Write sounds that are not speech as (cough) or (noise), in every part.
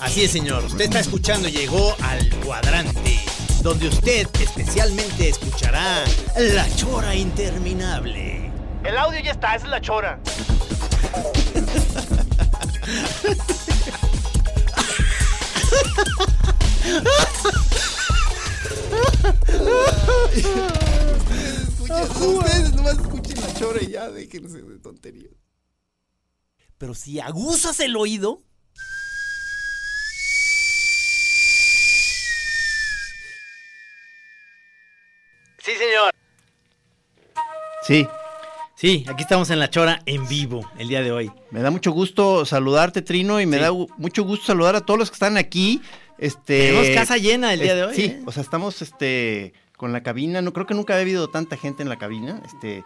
Así es, señor. Usted está escuchando y llegó al cuadrante, donde usted especialmente escuchará la chora interminable. El audio ya está, esa es la Chora. (laughs) Ustedes escuchen la chora y ya déjense de tonterías. Pero si aguzas el oído, Sí, señor. Sí, Sí, aquí estamos en la chora en vivo el día de hoy. me da mucho gusto saludarte, Trino, y me Sí. da mucho gusto saludar a todos los que están aquí. Este, Tenemos casa llena el día de hoy. Sí, ¿eh? o sea, estamos este, con la cabina. No creo que nunca había habido tanta gente en la cabina. Este,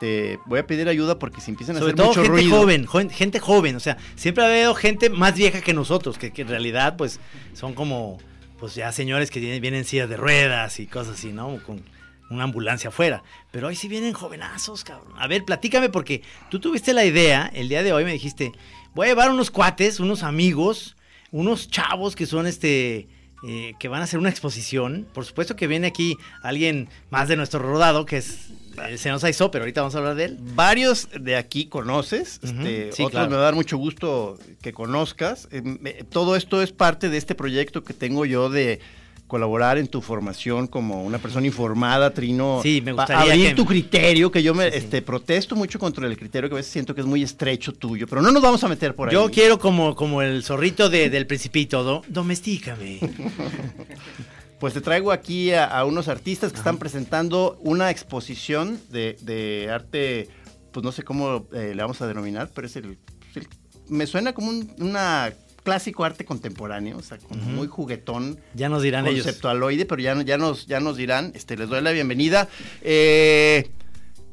te voy a pedir ayuda porque si empiezan a Sobre hacer todo mucho gente ruido. joven, joven- gente joven, o sea, siempre ha habido gente más vieja que nosotros, que, que en realidad pues son como, pues ya señores que vienen en sillas de ruedas y cosas así, ¿no? Con una ambulancia afuera. Pero hoy sí vienen jovenazos, cabrón. A ver, platícame porque tú tuviste la idea, el día de hoy me dijiste, voy a llevar unos cuates, unos amigos, unos chavos que son este... eh, que van a hacer una exposición. Por supuesto que viene aquí alguien más de nuestro rodado, que es el señor Saizó, pero ahorita vamos a hablar de él. Varios de aquí conoces, este, sí, otros claro. me va a dar mucho gusto que conozcas. Eh, me- todo esto es parte de este proyecto que tengo yo de colaborar en tu formación como una persona informada, Trino. Sí, me gustaría abrir que- tu criterio, que yo me Sí, sí. este, protesto mucho contra el criterio que a veces siento que es muy estrecho tuyo, pero no nos vamos a meter por ahí. Yo quiero como, como el zorrito de- del principito, do- domestícame. (laughs) Pues te traigo aquí a, a unos artistas que están presentando una exposición de, de arte, pues no sé cómo eh, le vamos a denominar, pero es el... el- me suena como un una clásico arte contemporáneo, o sea, como muy juguetón, Ya nos dirán ellos. conceptualoide, pero ya, no- ya, nos, ya nos dirán, este, les doy la bienvenida. Eh,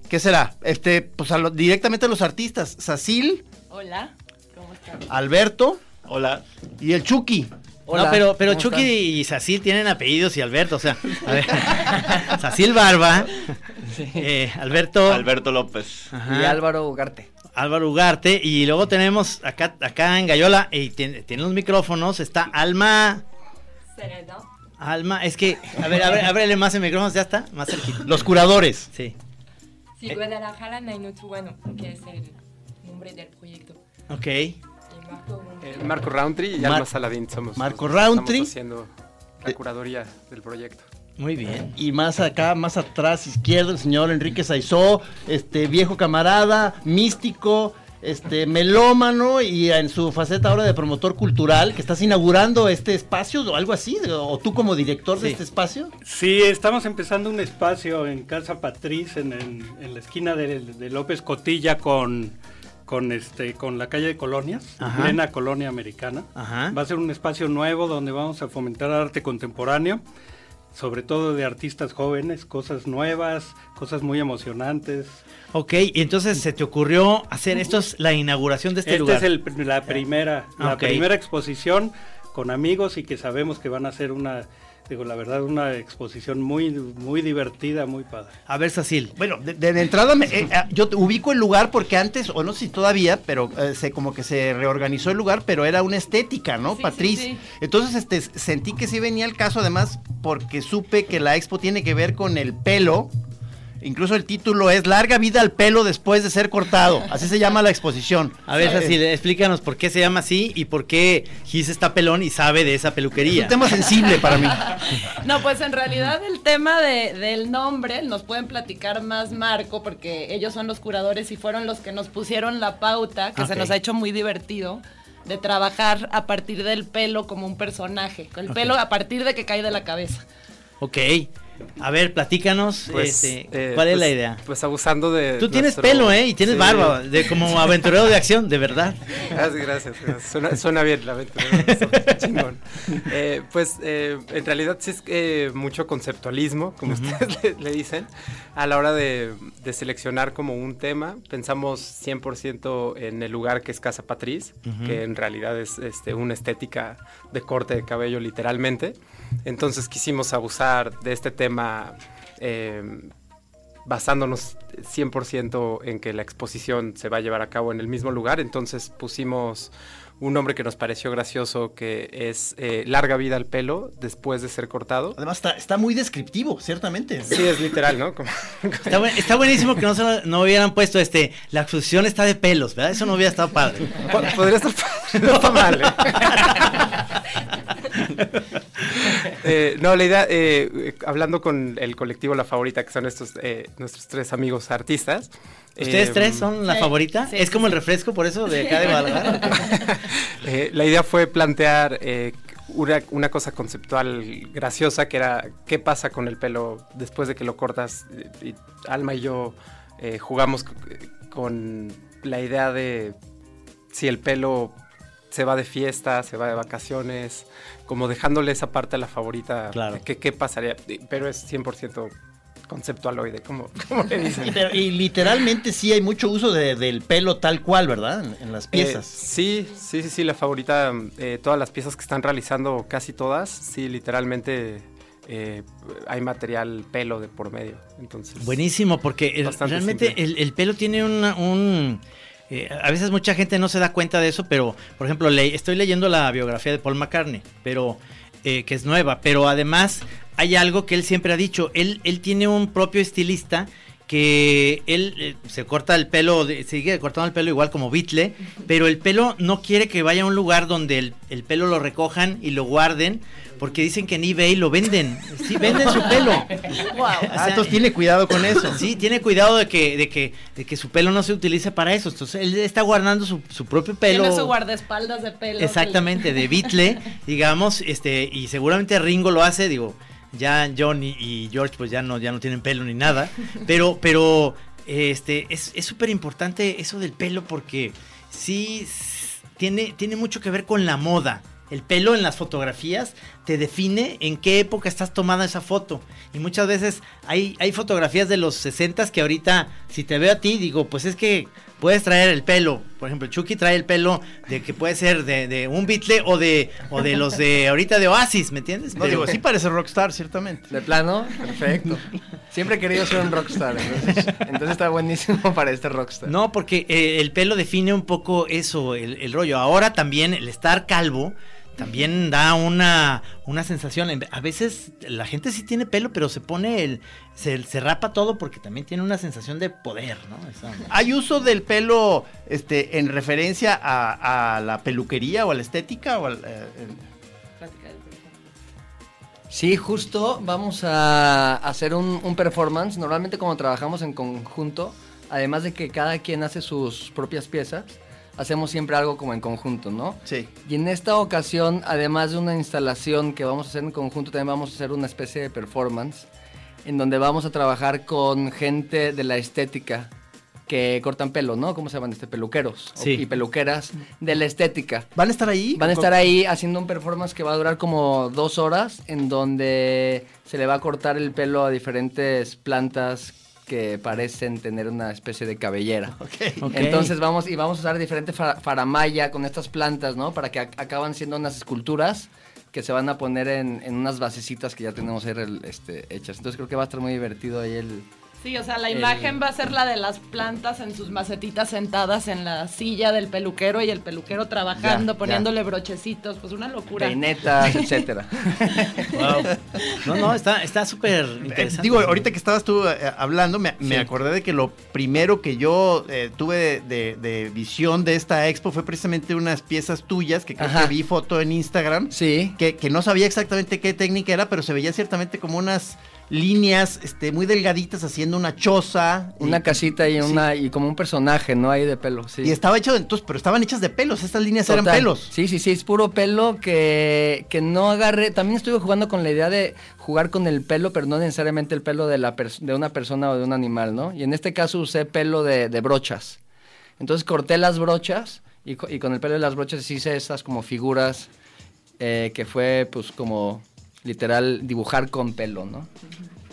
¿Qué será? Este, pues a lo- directamente a los artistas, Sacil, Hola, ¿cómo están? Alberto Hola. y el Chucky. Hola, no, pero, pero ¿cómo Chucky están? y Sacil tienen apellidos y Alberto, o sea, a ver. (laughs) Sacil Barba, eh, Alberto, Alberto López. ajá, Y Álvaro Ugarte. Álvaro Ugarte, y luego tenemos acá, acá en Gallola, y tiene, tiene los micrófonos, está Alma, Serena. Alma, es que, a ver, a ver, ábrele más el micrófono, ya está, más cerquita. Los curadores. Sí, Sí, Guadalajara Nainotuano, que es el nombre del proyecto. ok. Eh, Marco Roundtree y Mar- Alma Saladín somos. Marco los Roundtree. Estamos haciendo la curaduría del proyecto. Muy bien. Y más acá, más atrás, izquierdo, el señor Enrique Saizó, este viejo camarada, místico, este melómano y en su faceta ahora de promotor cultural, que estás inaugurando este espacio o algo así, o tú como director de este espacio. Sí, estamos empezando un espacio en Casa Patriz, en, en- en la esquina de, de López Cotilla con, con, este, con la calle de Colonias, Ajá. plena colonia americana. Ajá. Va a ser un espacio nuevo donde vamos a fomentar arte contemporáneo, sobre todo de artistas jóvenes, cosas nuevas, cosas muy emocionantes. Ok, y entonces se te ocurrió hacer, esto es la inauguración de este Esta lugar. es el- la primera, la primera exposición con amigos y que sabemos que van a ser una, digo, la verdad, una exposición muy, muy divertida, muy padre. A ver, Sacil. Bueno, de, de- de entrada me- eh, eh, yo te ubico el lugar porque antes, o no sé si todavía, pero eh, se, como que se reorganizó el lugar, pero era una estética, ¿no, Sí, Patriz? sí, sí. Entonces, este, sentí que sí venía el caso, además, porque supe que la expo tiene que ver con el pelo. Incluso el título es Larga vida al pelo después de ser cortado. Así se llama la exposición. A ver, así, explícanos por qué se llama así y por qué Gis está pelón y sabe de esa Es peluquería. un tema sensible para mí. (laughs) No, pues en realidad el tema de- del nombre nos pueden platicar más Marco, porque ellos son los curadores y fueron los que nos pusieron la pauta, que se nos ha hecho muy divertido, de trabajar a partir del pelo como un personaje. El pelo a partir de que cae de la cabeza. Ok. A ver, platícanos, Pues, este, eh, ¿cuál es la pues- idea? Pues abusando de. Tú tienes nuestro- pelo, ¿eh? Y tienes Sí. barba, de como (laughs) aventurero de acción, de verdad. Gracias, gracias. gracias. Suena, suena bien la aventura. está (laughs) Chingón. Eh, pues eh, en realidad sí es mucho conceptualismo, como ustedes le, le dicen, a la hora de, de seleccionar como un tema. Pensamos 100% en el lugar que es Casa Patriz, Ujú. que en realidad es este, una estética de corte de cabello literalmente. Entonces quisimos abusar de este tema. eh, basándonos 100% en que la exposición se va a llevar a cabo en el mismo lugar, entonces pusimos un nombre que nos pareció gracioso que es eh, Larga vida al pelo después de ser cortado. Además, está, está muy descriptivo, ciertamente. Sí, es literal, ¿no? Como- Está, buen- está buenísimo que no, se no hubieran puesto este, la exposición está de pelos, ¿verdad? Eso no hubiera estado padre. Po- Podría estar padre, (laughs) no está mal. ¿eh? (laughs) Eh, no, la idea, eh, hablando con el colectivo La Favorita, que son estos eh, nuestros tres amigos artistas. ¿Ustedes eh, tres son la sí, favorita? sí, ¿Es sí, como el refresco por eso de acá de (laughs) Guadalajara? (laughs) Eh, la idea fue plantear eh, una, una cosa conceptual graciosa que era qué pasa con el pelo después de que lo cortas. Y, y Alma y yo eh, jugamos con la idea de si el pelo se va de fiesta, se va de vacaciones, como dejándole esa parte a la favorita, Claro. que qué pasaría, pero es 100% conceptualoide, como, (laughs) como le dicen. Y, pero- y literalmente sí hay mucho uso de- del pelo tal cual, ¿verdad? En, en las Eh, piezas. sí, sí, sí, sí, la favorita, eh, todas las piezas que están realizando, casi todas, sí, literalmente eh, hay material pelo de por medio. Entonces, Buenísimo, porque el- Bastante realmente el, el pelo tiene una- un... eh, a veces mucha gente no se da cuenta de eso, pero, por ejemplo, le- estoy leyendo la biografía de Paul McCartney, pero eh, que es nueva, pero además hay algo que él siempre ha dicho, él, él tiene un propio estilista que él eh, se corta el pelo, sigue cortando el pelo igual como Beatle, pero el pelo no quiere que vaya a un lugar donde el, el pelo lo recojan y lo guarden, porque dicen que en eBay lo venden, sí, venden su pelo. (laughs) Wow. Ah, entonces tiene cuidado con eso. Sí, tiene cuidado de que, de que, de que su pelo no se utilice para eso. Entonces, él está guardando su, su propio pelo. Tiene su guardaespaldas de pelo. Exactamente, de Beatle, (laughs) digamos, este, y seguramente Ringo lo hace, digo, ya John y, y George pues ya no, ya no tienen pelo ni nada, (laughs) pero, pero, este, es es súper importante eso del pelo porque sí tiene, tiene mucho que ver con la moda. El pelo en las fotografías te define en qué época estás tomada esa foto. Y muchas veces hay, hay fotografías de los 60 que ahorita, si te veo a ti, digo, pues es que puedes traer el pelo. Por ejemplo, Chucky trae el pelo de que puede ser de, de un Beatle o de, o de los de ahorita de Oasis, ¿me entiendes? No, digo, sí parece rockstar, ciertamente. De plano, perfecto. Siempre he querido ser un rockstar, entonces, entonces está buenísimo (laughs) para este rockstar. No, porque eh, el pelo define un poco eso, el, el rollo. Ahora también el estar calvo también da una, una sensación. En- A veces la gente sí tiene pelo, pero se pone el. Se, se rapa todo porque también tiene una sensación de poder, ¿no? Esa- ¿Hay uso del pelo este, en referencia a, a la peluquería o a la estética? O al, eh, Sí, justo vamos a hacer un, un performance. Normalmente como trabajamos en conjunto, además de que cada quien hace sus propias piezas, hacemos siempre algo como en conjunto, ¿no? sí. Y en esta ocasión, además de una instalación que vamos a hacer en conjunto, también vamos a hacer una especie de performance en donde vamos a trabajar con gente de la estética que cortan pelo, ¿no? ¿Cómo se llaman? Este, peluqueros Sí. y peluqueras de la estética. ¿Van a estar ahí? Van a estar ahí haciendo un performance que va a durar como dos horas, en donde se le va a cortar el pelo a diferentes plantas que parecen tener una especie de cabellera. (laughs) Ok. Ok. Entonces vamos y vamos a usar diferente fa- faramaya con estas plantas, ¿no? Para que ac- acaban siendo unas esculturas que se van a poner en, en unas basecitas que ya tenemos ahí este, hechas. Entonces creo que va a estar muy divertido ahí el, Sí, o sea, la imagen va a ser la de las plantas en sus macetitas sentadas en la silla del peluquero y el peluquero trabajando, Ya, poniéndole brochecitos, pues una locura. Peinetas, (laughs) etcétera. Wow. No, no, está está súper Eh, interesante. digo, ahorita que estabas tú eh, hablando, me, me acordé de que lo primero que yo eh, tuve de, de visión de esta expo fue precisamente unas piezas tuyas que creo Ajá. que vi foto en Instagram. Sí. Que, que no sabía exactamente qué técnica era, pero se veía ciertamente como unas líneas este, muy delgaditas haciendo una choza. Una y, casita y sí. una y como un personaje, ¿no? Ahí de pelo, sí. y estaba hecho, entonces, pero estaban hechas de pelos, estas líneas eran pelos. Sí, sí, sí, es puro pelo que, que no agarre. También estuve jugando con la idea de jugar con el pelo, pero no necesariamente el pelo de, la de una persona o de un animal, ¿no? Y en este caso usé pelo de, de brochas. Entonces corté las brochas y, co- y con el pelo de las brochas hice esas como figuras eh, que fue pues como literal dibujar con pelo, ¿no?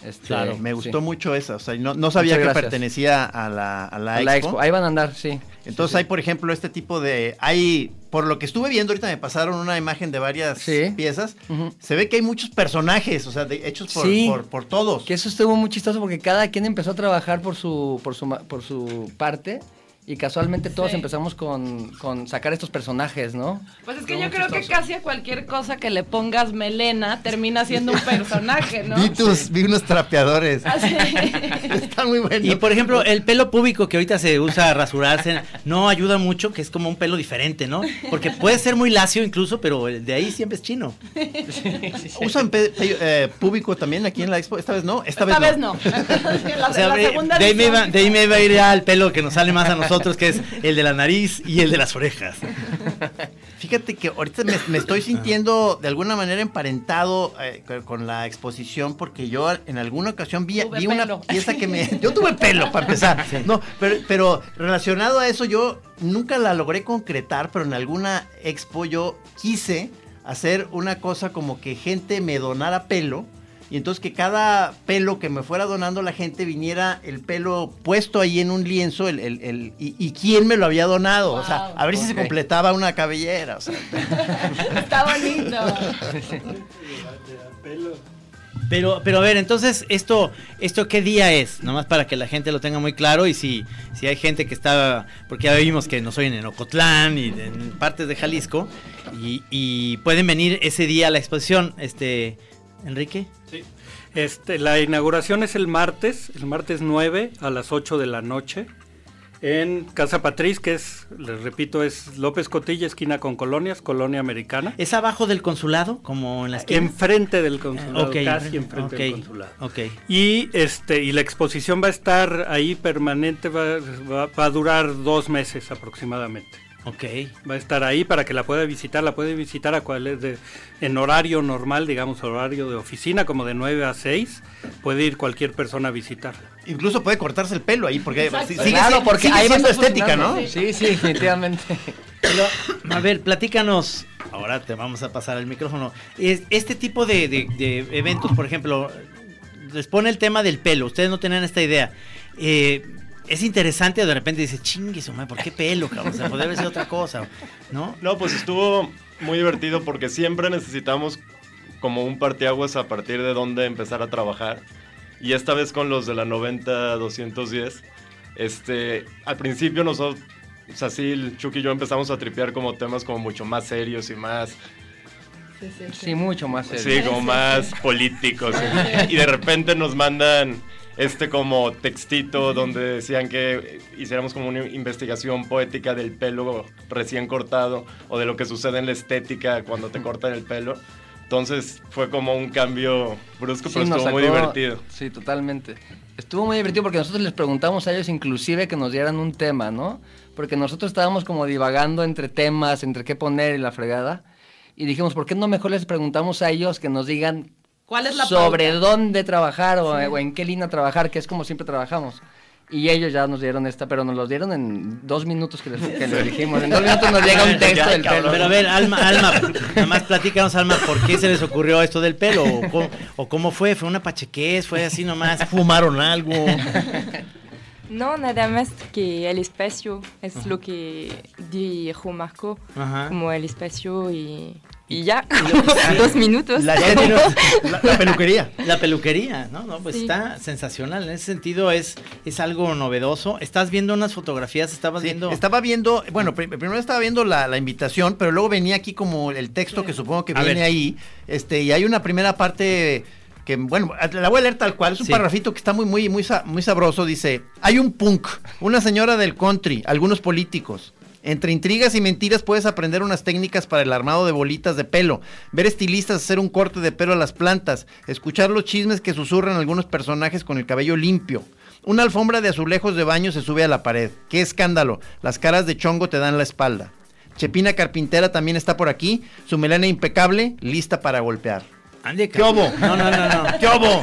Este, Claro, me sí. gustó mucho esa. O sea, no, no sabía que pertenecía a la, a la A la expo. expo. Ahí van a andar, sí. Entonces hay, por ejemplo, este tipo de... Hay, por lo que estuve viendo, ahorita me pasaron una imagen de varias Sí. piezas. Se ve que hay muchos personajes, o sea, de- hechos por, Sí. por, por todos. Que eso estuvo muy chistoso porque cada quien empezó a trabajar por su, por su, ma- por su parte y casualmente todos Sí. empezamos con, con sacar estos personajes, ¿no? Pues es que yo creo que casi a cualquier cosa que le pongas melena termina siendo un personaje, ¿no? (laughs) Vi, tus, vi unos trapeadores. Ah, sí. (laughs) Está muy bueno. Y por ejemplo, el pelo púbico que ahorita se usa a rasurarse no ayuda mucho, que es como un pelo diferente, ¿no? Porque puede ser muy lacio incluso, pero de ahí siempre es chino. (laughs) ¿Usan pe- pe- eh, público también aquí en la expo? Esta vez no. Esta, Esta vez vez no. La, O sea, la de, segunda de ahí me iba, de ahí me iba a ir ya al pelo que nos sale más a nosotros, que es el de la nariz y el de las orejas. Fíjate que ahorita me, me estoy sintiendo de alguna manera emparentado eh, con- la exposición porque yo en alguna ocasión vi, vi una pieza que me... Yo tuve pelo para empezar. No, pero, pero relacionado a eso yo nunca la logré concretar, pero en alguna expo yo quise hacer una cosa como que gente me donara pelo. Y entonces que cada pelo que me fuera donando la gente viniera el pelo puesto ahí en un lienzo el, el- el- y, y quién me lo había donado. O sea, a ver si se completaba una cabellera. O sea, (laughs) Está bonito. Pero, pero a ver, entonces, esto, esto qué día es, nomás para que la gente lo tenga muy claro y si, si hay gente que está, porque ya vimos que nos oyen en Ocotlán y en partes de Jalisco y, y pueden venir ese día a la exposición, este, Enrique. Sí. Este, la inauguración es el martes, el martes 9 a las 8 de la noche, en Casa Patriz, que es, les repito, es López Cotilla, esquina con Colonias, Colonia Americana. ¿Es abajo del consulado, como en la esquina? Enfrente del consulado, Ok, casi enfrente ok, del consulado. Ok. Y este y la exposición va a estar ahí permanente, va, va- va a durar dos meses aproximadamente. Ok. Va a estar ahí para que la pueda visitar, la puede visitar a cuál es de, en horario normal, digamos horario de oficina, como de 9 a 6, puede ir cualquier persona a visitarla. incluso puede cortarse el pelo ahí porque Exacto. sigue, claro, sigue- porque sigue ahí siendo estética, ¿no? Sí, sí, definitivamente. (laughs) Pero, a ver, platícanos. Ahora te vamos a pasar el micrófono. Es- Este tipo de, de- de eventos, por ejemplo, les pone el tema del pelo. Ustedes no tenían esta idea. Eh, es interesante, de repente dice, chingue su madre, ¿por qué pelo, cabrón? O sea, podría haber sido otra cosa, ¿no? No, pues estuvo muy divertido porque siempre necesitamos como un parteaguas a partir de dónde empezar a trabajar. Y esta vez con los de la 90-210, este, al principio nosotros, o sea, sí, Chucky y yo empezamos a tripear como temas como mucho más serios y más, Sí, sí, sí. Sí, mucho más serio. sí, como más políticos. y de repente nos mandan este como textito donde decían que hiciéramos como una investigación poética del pelo recién cortado o de lo que sucede en la estética cuando te cortan el pelo. Entonces fue como un cambio brusco, pero Sí, estuvo muy divertido. Sí, totalmente. Estuvo muy divertido porque nosotros les preguntamos a ellos inclusive que nos dieran un tema, ¿no? Porque nosotros estábamos como divagando entre temas, entre qué poner y la fregada. Y dijimos, ¿por qué no mejor les preguntamos a ellos que nos digan ¿Cuál es la sobre pauta? dónde trabajar o, Sí. o en qué línea trabajar, que es como siempre trabajamos? Y ellos ya nos dieron esta, pero nos los dieron en dos minutos que, les, que lo dijimos. En dos minutos nos llega un (laughs) texto del pelo. Pero a ver, Alma, Alma, nada más platícanos, Alma, ¿por qué se les ocurrió esto del pelo? ¿O cómo, o cómo fue? ¿Fue una pachequez? ¿Fue así nomás? ¿Fumaron algo? (laughs) No, nada más que el espacio es lo que dijo Marco, Ajá. como el espacio y y ya, (laughs) dos minutos. La, la- la peluquería. La peluquería, ¿no? no pues Sí. está sensacional. En ese sentido es, es algo novedoso. Estás viendo unas fotografías, estabas Sí, viendo. Estaba viendo, bueno, pri- primero estaba viendo la, la invitación, pero luego venía aquí como el texto que supongo que A viene ver. ahí. Este, y hay una primera parte que, bueno, la voy a leer tal cual. Es un Sí. parrafito que está muy, muy, muy, muy sabroso. Dice: Hay un punk, una señora del country, algunos políticos. Entre intrigas y mentiras puedes aprender unas técnicas para el armado de bolitas de pelo, ver estilistas hacer un corte de pelo a las plantas, escuchar los chismes que susurran algunos personajes con el cabello limpio. Una alfombra de azulejos de baño se sube a la pared. ¡Qué escándalo! Las caras de chongo te dan la espalda. Chepina Carpintera también está por aquí, su melena impecable, lista para golpear. Ande, ¿Qué obo? No, no, no, no. ¿Qué obo?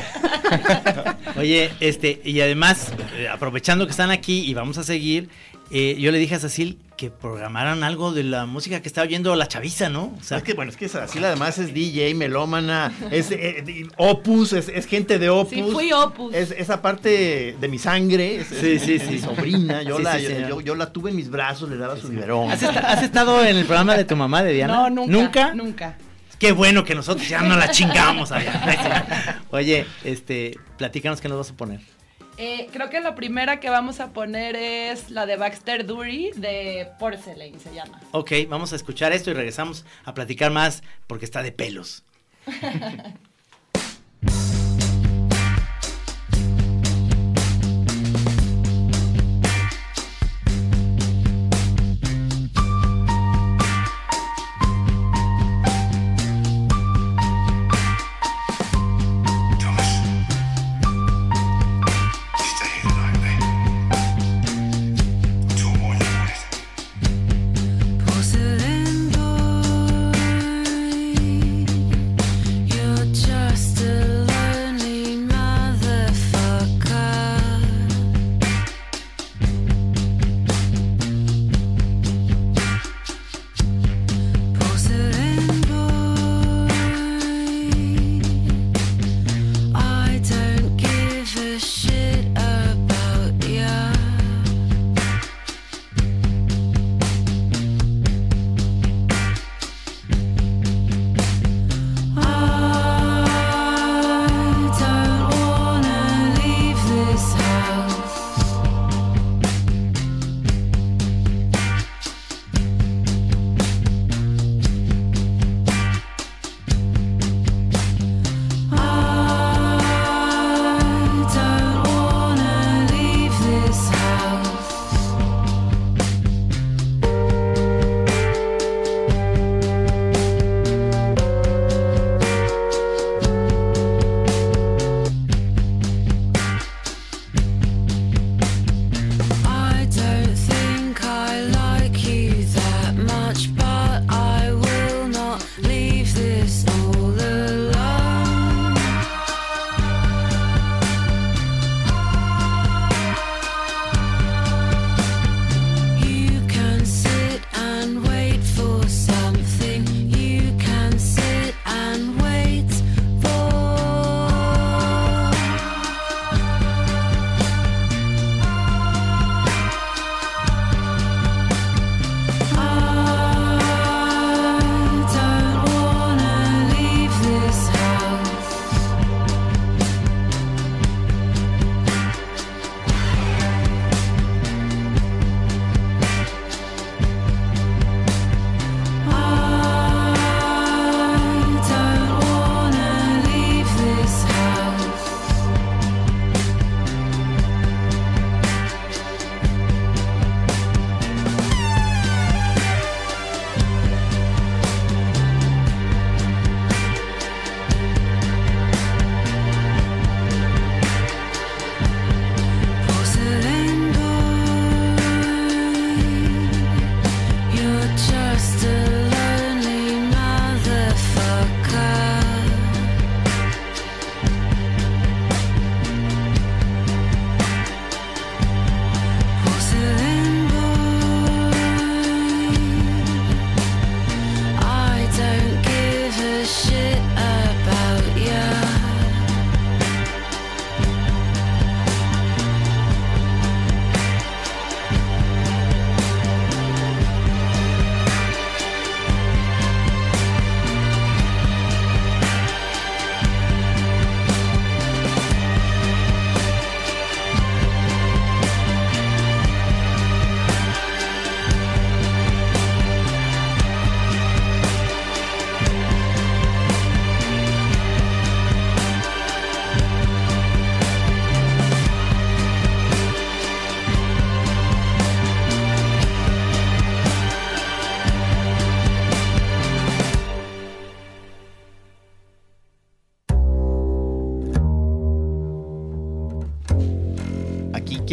Oye, este, y además, eh, aprovechando que están aquí y vamos a seguir, eh, yo le dije a Cecil que programaran algo de la música que estaba oyendo la chaviza, ¿no? O sea, Es que bueno, es que Cecil además es DJ, melómana, (laughs) es eh, de- Opus, es, es gente de Opus. Sí, fui Opus. Es esa parte de mi sangre, es, Sí, sí, es sí. mi sobrina, yo, Sí, la, sí, yo, señor. yo- yo la tuve en mis brazos, le daba su biberón. ¿has, esta- has estado en el programa de tu mamá, de Diana? No, nunca. ¿Nunca? Nunca. Qué bueno que nosotros ya no la chingamos allá. (laughs) Oye, este, platícanos qué nos vas a poner. Eh, creo que la primera que vamos a poner es la de Baxter Dury de Porcelain, se llama. Ok, vamos a escuchar esto y regresamos a platicar más porque está de pelos. (laughs)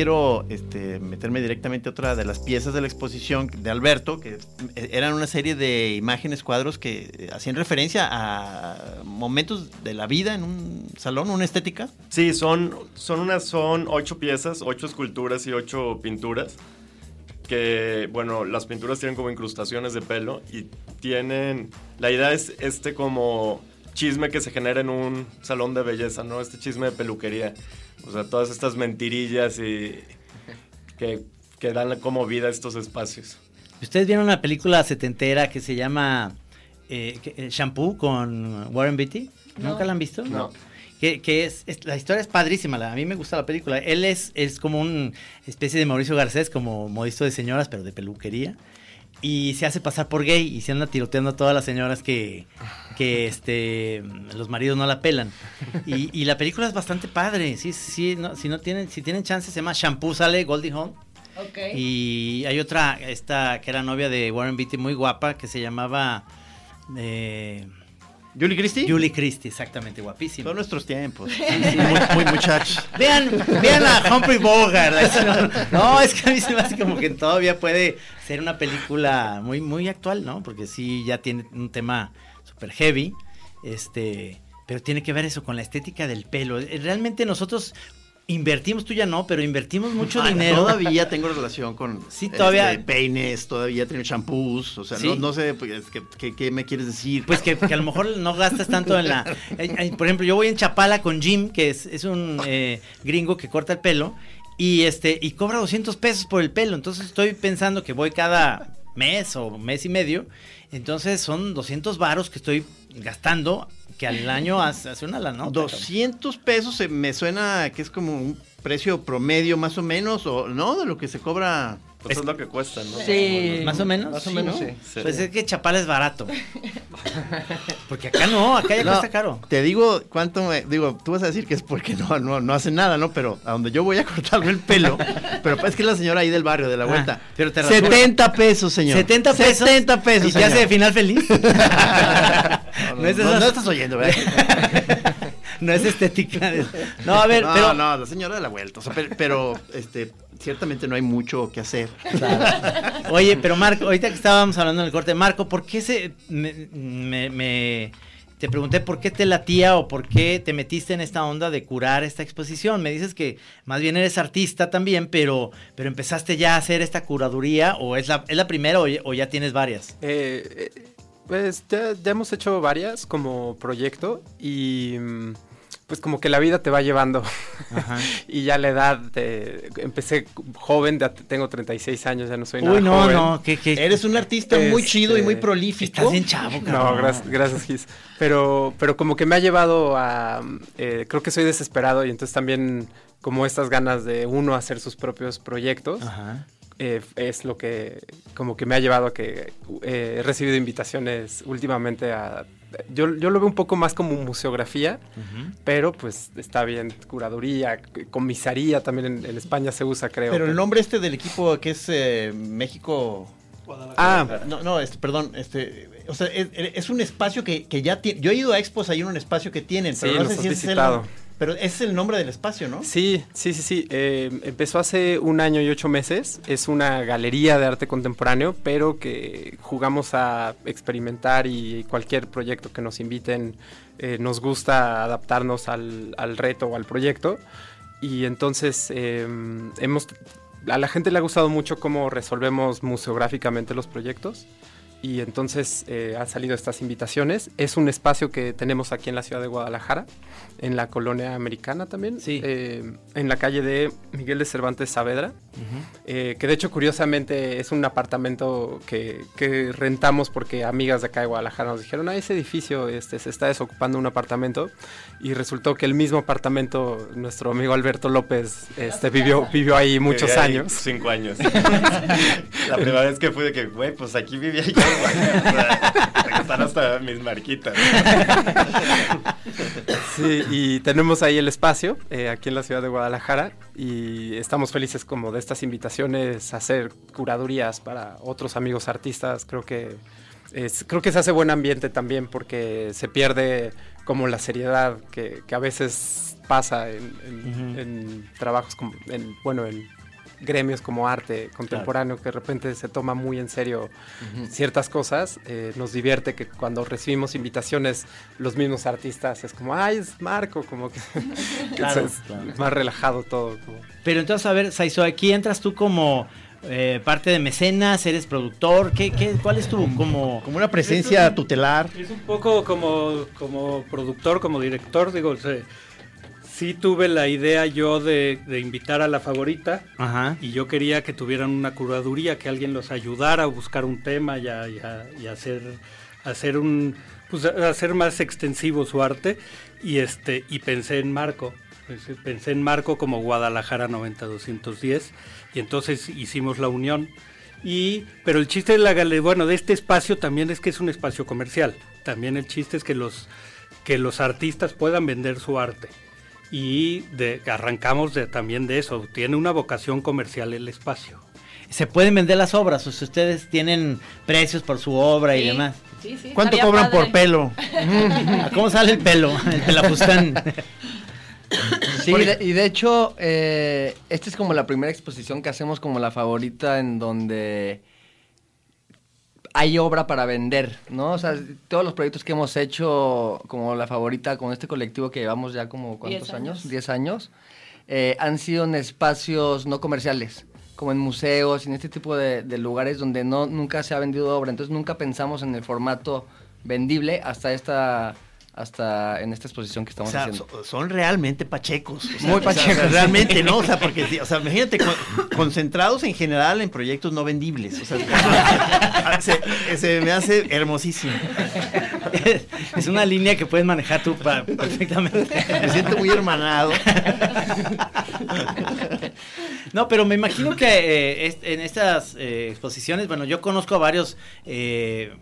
quiero este, meterme directamente a otra de las piezas de la exposición de Alberto, que eh, eran una serie de imágenes, cuadros que hacían referencia a momentos de la vida en un salón, una estética. Sí, son, son, unas, son ocho piezas, ocho esculturas y ocho pinturas. Que, bueno, las pinturas tienen como incrustaciones de pelo y tienen. La idea es este como chisme que se genera en un salón de belleza, ¿no? Este chisme de peluquería. O sea, todas estas mentirillas y que, que dan como vida a estos espacios. Ustedes vieron una película setentera que se llama eh, que- eh, Shampoo con Warren Beatty. No. ¿Nunca la han visto? No. Que, que es, es- la historia es padrísima, la- a mí me gusta la película. Él es, es como una especie de Mauricio Garcés, como modisto de señoras, pero de peluquería. Y se hace pasar por gay y se anda tiroteando a todas las señoras que, que (laughs) este, los maridos no la pelan. Y, y la película es bastante padre. Sí, sí, no, si no tienen, si tienen chance, se llama Shampoo, sale Goldie Hawn. Ok. Y hay otra, esta que era novia de Warren Beatty, muy guapa, que se llamaba eh, ¿Julie Christie? Julie Christie, exactamente, guapísima. Son nuestros tiempos. Sí, sí, muy, muy muchachos. (laughs) Vean, vean a Humphrey Bogart. No, no, es que a mí se me hace como que todavía puede ser una película muy, muy actual, ¿no? Porque sí, ya tiene un tema super heavy. Este, pero tiene que ver eso con la estética del pelo. Eh, Realmente nosotros invertimos, tú ya no, pero invertimos mucho Ah, dinero. Todavía tengo relación con Sí, todavía- este, peines, todavía tengo shampoos, o sea, Sí. no, no sé pues, ¿qué, me quieres decir. Pues que, que a lo mejor no gastas tanto en la... eh, eh, por ejemplo, yo voy en Chapala con Jim, que es, es un eh, gringo que corta el pelo, y este y cobra 200 pesos por el pelo. Entonces estoy pensando que voy cada mes o mes y medio. Entonces son 200 varos que estoy gastando, que al año hace, hace una la nota. 200 pesos se me suena que es como un precio promedio más o menos, o no, de lo que se cobra. Pues es lo que cuesta, ¿no? Sí, Más o menos. Más o sí, menos, ¿no? sí. Sí. Pues es que Chapala es barato. (laughs) (coughs) Porque acá no, acá ya No, cuesta caro. Te digo cuánto me, digo, tú vas a decir que es porque no, no, no hace nada, ¿no? Pero a donde yo voy a (laughs) cortarme el pelo, pero es que es la señora ahí del barrio, de la Ah, vuelta. pero te rasura. 70 pesos, señor. 70 pesos. 70 pesos. ¿Y te hace de señor. final feliz? (laughs) No, no, no estás oyendo, ¿verdad? (laughs) (laughs) no es estética. de- No, a ver, no, pero. no, la señora de la vuelta. O sea, pero, pero, este, ciertamente no hay mucho que hacer. Oye, pero Marco, ahorita que estábamos hablando en el corte, Marco, ¿por qué se. Me, me- me- te pregunté por qué te latía o por qué te metiste en esta onda de curar esta exposición. Me dices que más bien eres artista también, pero, pero empezaste ya a hacer esta curaduría o es la, es la primera o, ya- o ya tienes varias. Eh, eh, pues ya, ya hemos hecho varias como proyecto y mm, pues como que la vida te va llevando Ajá. (laughs) y ya la edad, de- empecé joven, ya te- tengo 36 años, ya no soy nada Uy, no, joven. no, que, que Eres un artista muy Este, chido y muy prolífico. estás bien chavo, No, cabrón. gracias, gracias Gis. Pero, pero como que me ha llevado a... eh, creo que soy desesperado y entonces también como estas ganas de uno hacer sus propios proyectos. Ajá. eh, es lo que como que me ha llevado a que eh, he recibido invitaciones últimamente a... Yo, yo lo veo un poco más como museografía, pero pues está bien, curaduría, comisaría también en, en España se usa, creo. Pero el nombre este del equipo que es eh, México. Ah, No, no, este, perdón, este, o sea, es, es un espacio que, que ya tiene. Yo he ido a expos ahí en un espacio que tienen, pero Sí, no sé si es el, visitado. Pero ese es el nombre del espacio, ¿no? Sí, sí, sí, sí. Eh, empezó hace un año y ocho meses. Es una galería de arte contemporáneo, pero que jugamos a experimentar y cualquier proyecto que nos inviten, eh, nos gusta adaptarnos al, al reto o al proyecto. Y entonces eh, hemos, a la gente le ha gustado mucho cómo resolvemos museográficamente los proyectos. Y entonces eh, han salido estas invitaciones. Es un espacio que tenemos aquí en la ciudad de Guadalajara, en la colonia americana también, Sí. eh, en la calle de Miguel de Cervantes Saavedra, eh, que de hecho curiosamente es un apartamento que, que rentamos porque amigas de acá de Guadalajara nos dijeron, ah, ese edificio este, se está desocupando un apartamento y resultó que el mismo apartamento, nuestro amigo Alberto López este, vivió, vivió ahí muchos ahí años. Cinco años. (laughs) la primera vez que fui de que, güey, pues aquí vivía yo, güey. Están hasta mis marquitas. Sí, y tenemos ahí el espacio, eh, aquí en la ciudad de Guadalajara, y estamos felices como de estas invitaciones a hacer curadurías para otros amigos artistas. Creo que, es- creo que se hace buen ambiente también porque se pierde como la seriedad que, que a veces pasa en, en- en trabajos como, en, bueno, en gremios como arte contemporáneo, que de repente se toma muy en serio ciertas cosas. Eh, nos divierte que cuando recibimos invitaciones, los mismos artistas es como, ay, es Marco, como que, (laughs) (laughs) Claro, es claro. más relajado todo. como- Pero entonces, a ver, Saizo, aquí entras tú como eh, parte de mecenas, eres productor, ¿qué, qué, ¿cuál es tu como... Como una presencia tutelar. Es un poco como, como productor, como director, digo, se- sí tuve la idea yo de, de invitar a la favorita Ajá. y yo quería que tuvieran una curaduría, que alguien los ayudara a buscar un tema y a, y a- y a hacer, hacer un pues hacer más extensivo su arte y este y pensé en Marco. Pensé- Pensé en Marco como Guadalajara 90210 y entonces hicimos la unión. Y, pero el chiste de la galería, bueno, de este espacio también es que es un espacio comercial. También el chiste es que los, que los artistas puedan vender su arte. Y de, arrancamos de, también de eso. Tiene una vocación comercial el espacio. ¿Se pueden vender las obras? O si ustedes tienen precios por su obra y demás. sí, sí, ¿Cuánto cobran por pelo? (laughs) ¿Cómo sale el pelo? (laughs) El pelafustán. Sí, de- y de hecho, eh, esta es como la primera exposición que hacemos como la favorita en donde hay obra para vender, ¿no? O sea, todos los proyectos que hemos hecho como la favorita con este colectivo que llevamos ya como ¿cuántos Diez años? años. 10 años, eh, han sido en espacios no comerciales, como en museos en este tipo de, de lugares donde no nunca se ha vendido obra, entonces nunca pensamos en el formato vendible hasta esta hasta en esta exposición que O estamos sea, haciendo. so- son realmente pachecos. o sea, Muy o sea, pachecos, realmente, sí. ¿no? O sea, porque, o sea, imagínate, con- concentrados en general en proyectos no vendibles. O sea, (laughs) se, se me hace hermosísimo. (laughs) es una línea que puedes manejar tú pa- perfectamente. Me siento muy hermanado. No, pero me imagino que eh, en estas eh, exposiciones, bueno, yo conozco a varios eh,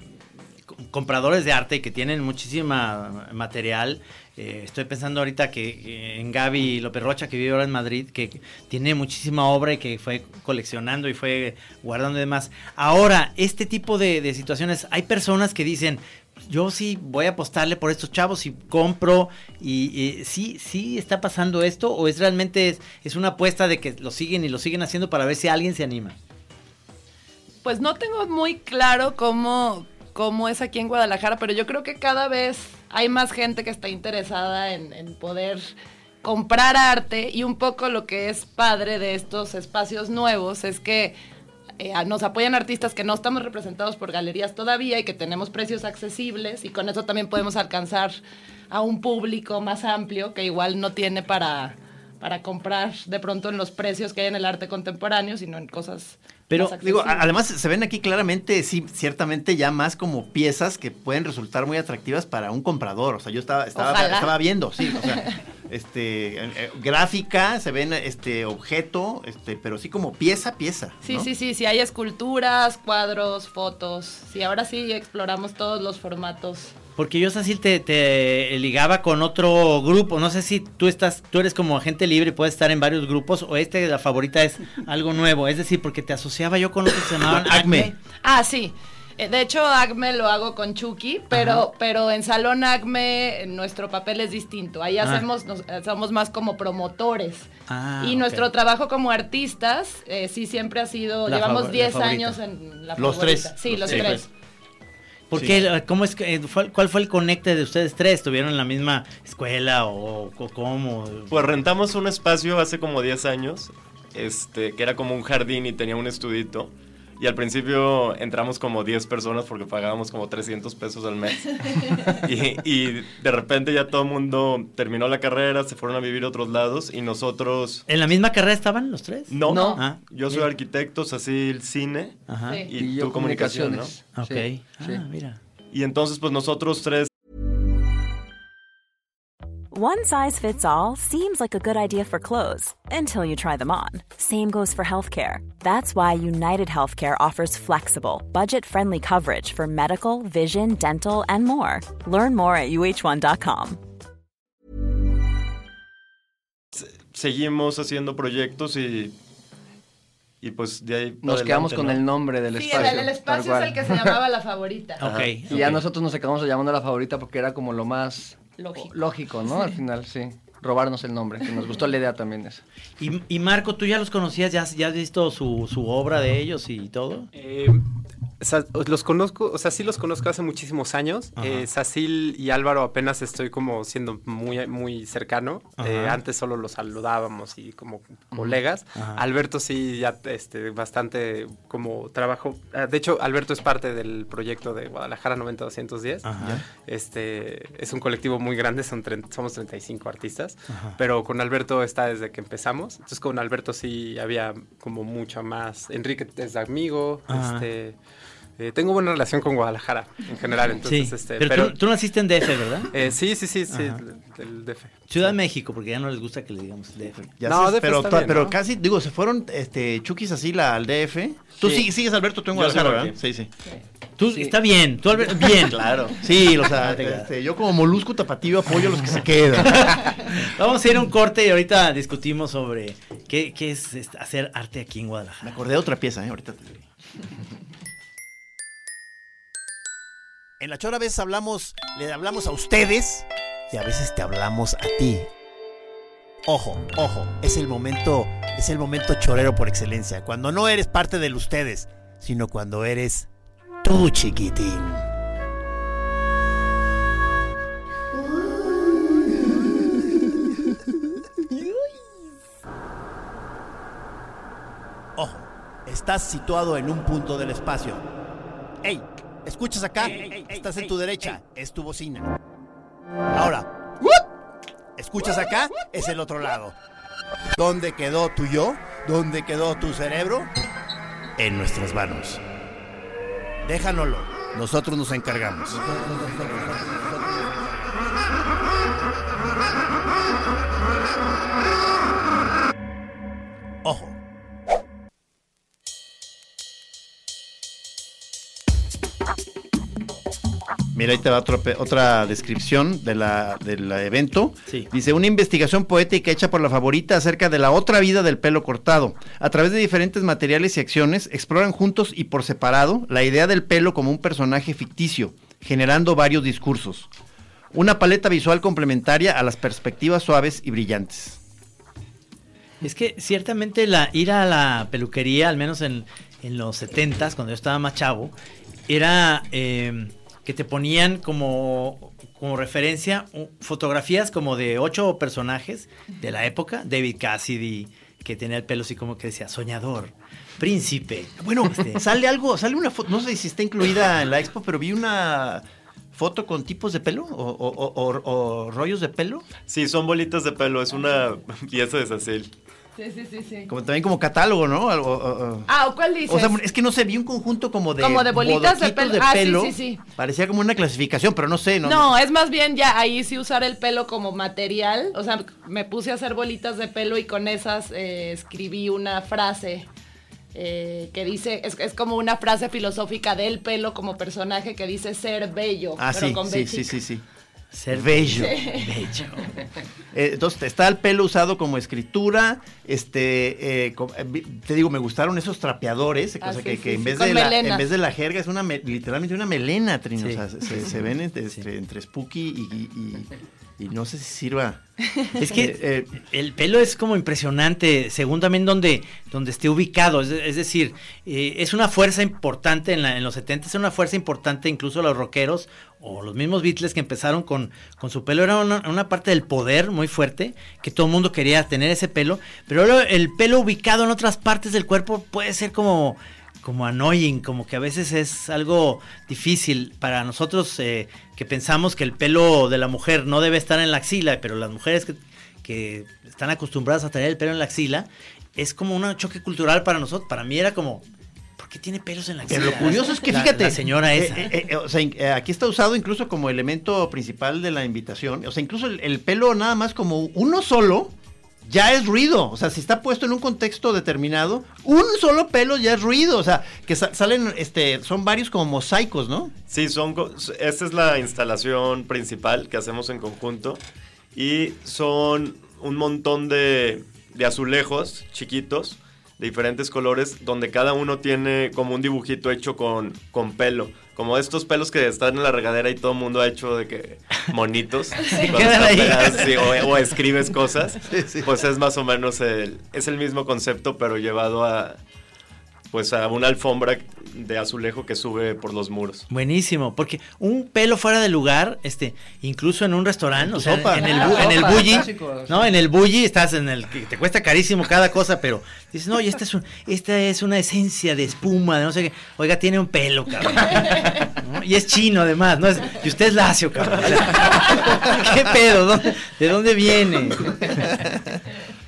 compradores de arte que tienen muchísima material. Eh, estoy pensando ahorita que, en Gaby López Rocha, que vive ahora en Madrid, que tiene muchísima obra y que fue coleccionando y fue guardando y demás. Ahora, este tipo de, situaciones, hay personas que dicen, yo sí voy a apostarle por estos chavos y compro y, sí, sí está pasando esto o es realmente es una apuesta de que lo siguen y lo siguen haciendo para ver si alguien se anima. Pues no tengo muy claro cómo, cómo es aquí en Guadalajara, pero yo creo que cada vez hay más gente que está interesada en, poder comprar arte y un poco lo que es padre de estos espacios nuevos es que eh, nos apoyan artistas que no estamos representados por galerías todavía y que tenemos precios accesibles y con eso también podemos alcanzar a un público más amplio que igual no tiene para, para comprar de pronto en los precios que hay en el arte contemporáneo, sino en cosas Pero más digo, además se ven aquí claramente, sí, ciertamente ya más como piezas que pueden resultar muy atractivas para un comprador. O sea, yo estaba, estaba, estaba viendo, sí, o sea, (laughs) este, eh, eh, gráfica, se ven este objeto, este, pero sí como pieza, pieza. Sí, sí, sí, sí, hay esculturas, cuadros, fotos. Sí, ahora sí exploramos todos los formatos. Porque yo, Cecil, te, te ligaba con otro grupo. No sé si tú estás, tú eres como agente libre y puedes estar en varios grupos o este, la favorita, es algo nuevo. Es decir, porque te asociaba yo con otros que se llamaban (coughs) Acme. Ah, sí. Eh, De hecho, ACME lo hago con Chucky, pero, pero en Salón ACME nuestro papel es distinto. Ahí Ah. hacemos, nos- somos más como promotores. Ah, y nuestro trabajo como artistas, eh, sí, siempre ha sido, La llevamos favor- la 10 favorita. años en la Los favorita. tres. Sí, Los los tres. tres. ¿Por qué? ¿Cómo es que, eh, ¿Cuál fue el conecte de ustedes tres? ¿Estuvieron en la misma escuela o, o cómo? Pues rentamos un espacio hace como 10 años, este, que era como un jardín y tenía un estudito. Y al principio entramos como 10 personas porque pagábamos como 300 pesos al mes. (laughs) y, y de repente ya todo el mundo terminó la carrera, se fueron a vivir a otros lados y nosotros... ¿En la misma carrera estaban los tres? No, No. Ah, yo soy arquitecto, Cecil cine ajá. Sí. y, Y tú comunicación, ¿no? comunicaciones. Ok. Sí, sí. Ah, mira. Y entonces pues nosotros tres One size fits all seems like a good idea for clothes until you try them on. Same goes for healthcare. That's why United Healthcare offers flexible, budget friendly coverage for medical, vision, dental, and more. Learn more at uh1.com. seguimos haciendo proyectos y, y pues de ahí... para Nos quedamos con ¿no? el nombre del Sí, espacio. el, el espacio es el que se llamaba la (laughs) favorita. Ok. Y ya nosotros nos acabamos llamando la favorita porque era como lo más Lógico. lógico, ¿no? Al final, sí. robarnos el nombre, que nos gustó la idea también esa. Y, y Marco, ¿tú ya los conocías? ¿Ya, has- ya has visto su, su obra de ellos y todo? Eh, los conozco, o sea, sí los conozco hace muchísimos años. Eh, Sacil y Álvaro apenas estoy como siendo muy, muy cercano. Eh, antes solo los saludábamos y como colegas. Ajá. Alberto sí, ya este, bastante como trabajo. ah, De hecho, Alberto es parte del proyecto de Guadalajara 90-210. Ajá. Este, es un colectivo muy grande, son somos 35 artistas. Ajá. Pero con Alberto está desde que empezamos. Entonces con Alberto sí había como mucha más. Enrique es amigo. Ajá. Este, eh, tengo buena relación con Guadalajara en general. Entonces, sí, este, pero, tú, tú naciste en DF, ¿verdad? eh, sí, sí, sí, sí, del, DF. Ciudad de México, porque ya no les gusta que le digamos DF. Ya No, sé, DF pero, está ta- bien, pero ¿no? casi, digo, se fueron este, Chukis así la, al DF. Tú Sí. sigues, Alberto, tú en Guadalajara. ¿verdad? Sí, sí. Tú, Está bien, tú Albert- bien. (laughs) Claro. Sí, o sea, creas. este, yo como molusco tapatío apoyo a los que se quedan. (laughs) Vamos a ir a un corte y ahorita discutimos sobre qué, qué es este, hacer arte aquí en Guadalajara. Me acordé de otra pieza, ¿eh? Ahorita te digo. En la chora a veces hablamos, le hablamos a ustedes y a veces te hablamos a ti. Ojo, ojo, es el momento, es el momento chorero por excelencia, cuando no eres parte del ustedes, sino cuando eres tú, chiquitín. Ojo, estás situado en un punto del espacio. ¡Ey! ¿Escuchas acá? Estás en tu derecha, es tu bocina. Ahora, ¿escuchas acá? Es el otro lado. ¿Dónde quedó tu yo? ¿Dónde quedó tu cerebro? En nuestras manos. Déjanoslo, nosotros nos encargamos. Mira, ahí te va otra, otra descripción de la, del evento. Sí. Dice, una investigación poética hecha por la favorita acerca de la otra vida del pelo cortado. A través de diferentes materiales y acciones, exploran juntos y por separado la idea del pelo como un personaje ficticio, generando varios discursos. Una paleta visual complementaria a las perspectivas suaves y brillantes. Es que ciertamente la, ir a la peluquería, al menos en, en los 70 cuando yo estaba más chavo, era eh, que te ponían como, como referencia fotografías como de ocho personajes de la época. David Cassidy, que tenía el pelo así como que decía soñador, príncipe. Bueno, Este, (laughs) sale algo, sale una foto, no sé si está incluida en la expo, pero vi una foto con tipos de pelo o, o- o- o- o rollos de pelo. Sí, son bolitas de pelo, es una (laughs) pieza de Sacil. Sí, sí, sí, sí. Como, también como catálogo, ¿no? Algo, o- o- Ah, ¿o ¿cuál dices? o sea, es que no sé, vi un conjunto como de Como de bolitas de pelo. Ah, sí, sí, sí. Parecía como una clasificación, pero no sé, ¿no? No, es más bien ya ahí sí usar el pelo como material. O sea, me puse a hacer bolitas de pelo y con esas eh, escribí una frase eh, que dice, es, es como una frase filosófica del pelo como personaje que dice ser bello. Ah, pero sí, con sí, sí, sí, sí. Ser bello. Bello. Eh, entonces está el pelo usado como escritura. Este, eh, eh, te digo, me gustaron esos trapeadores, Ah, o sea, sí, que, sí, en vez de la, en vez de la jerga es una me- literalmente una melena, Trino. O sea, se, se ven entre, entre spooky y, y- y- no sé si sirva. (laughs) Es que Eh, el pelo es como impresionante, según también donde, donde esté ubicado. Es, es decir, eh, es una fuerza importante en, la- en los 70, es una fuerza importante incluso los rockeros o los mismos Beatles que empezaron con, con su pelo. Era una, una parte del poder muy fuerte, que todo el mundo quería tener ese pelo. Pero el pelo ubicado en otras partes del cuerpo puede ser como como annoying, como que a veces es algo difícil para nosotros eh, que pensamos que el pelo de la mujer no debe estar en la axila, pero las mujeres que, que están acostumbradas a tener el pelo en la axila, es como un choque cultural para nosotros. Para mí era como, ¿por qué tiene pelos en la axila? Pero lo curioso es que, fíjate. La señora eh, esa. eh, eh, o sea, aquí está usado incluso como elemento principal de la invitación. O sea, incluso el, el pelo nada más como uno solo ya es ruido. O sea, si está puesto en un contexto determinado, un solo pelo ya es ruido. O sea, que sa- salen, este, son varios como mosaicos, ¿no? Sí, son, esta es la instalación principal que hacemos en conjunto y son un montón de, de azulejos chiquitos de diferentes colores, donde cada uno tiene como un dibujito hecho con, con pelo. Como estos pelos que están en la regadera y todo el mundo ha hecho de que (laughs) monitos. ahí. pegados, sí, o, o escribes cosas. Pues es más o menos el, es el mismo concepto, pero llevado a pues a una alfombra de azulejo que sube por los muros. Buenísimo, porque un pelo fuera de lugar, este, incluso en un restaurante, tu o sea, sopa. en el, Ah, en el bully, no, en el bully estás en el que te cuesta carísimo cada cosa, pero dices, no, y esta es un, esta es una esencia de espuma, de no sé qué, oiga, tiene un pelo, cabrón. ¿no? Y es chino además, ¿no? Es- y usted es lacio, cabrón. O (laughs) sea, ¿Qué pedo? ¿Dónde- ¿De dónde viene?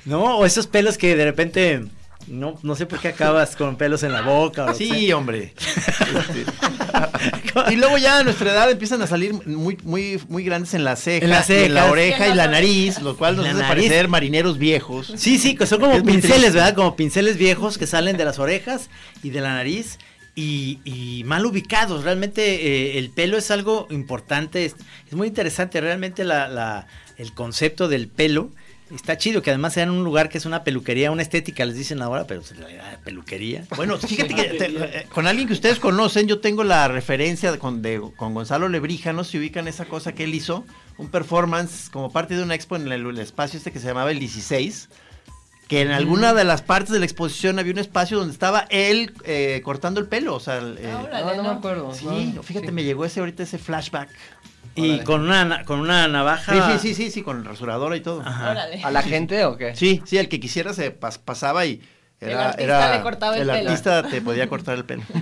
¿No? O esos pelos que de repente no, no sé por qué acabas con pelos en la boca. o Sí, sea. hombre. Este, (laughs) y luego ya a nuestra edad empiezan a salir muy, muy, muy grandes en la ceja, En la cejas. oreja y la nariz, lo cual nos La hace nariz. parecer marineros viejos. Sí, sí, que son como Es pinceles. ¿verdad? Como pinceles viejos que salen de las orejas y de la nariz y, y mal ubicados. Realmente eh, el pelo es algo importante, es, es muy interesante. Realmente la, la- el concepto del pelo está chido, que además sea en un lugar que es una peluquería, una estética, les dicen ahora, pero en realidad peluquería. Bueno, fíjate que te- eh, con alguien que ustedes conocen, yo tengo la referencia de- con, de- con Gonzalo Lebrija, no sé si ubican esa cosa que él hizo, un performance como parte de una expo en el, el espacio este que se llamaba el 16, que en alguna de las partes de la exposición había un espacio donde estaba él eh, cortando el pelo, o sea, eh, No, no me acuerdo. sí, no. fíjate, Sí. me llegó ese ahorita ese flashback. Y Órale. con una, na- con una navaja. Sí, sí, sí, sí, sí, con rasuradora y todo. Ajá. Órale. ¿A la gente o qué? Sí, sí, el que quisiera se pas- pasaba y El era, artista era- le cortaba el el pelo. artista te podía cortar el pelo. (laughs)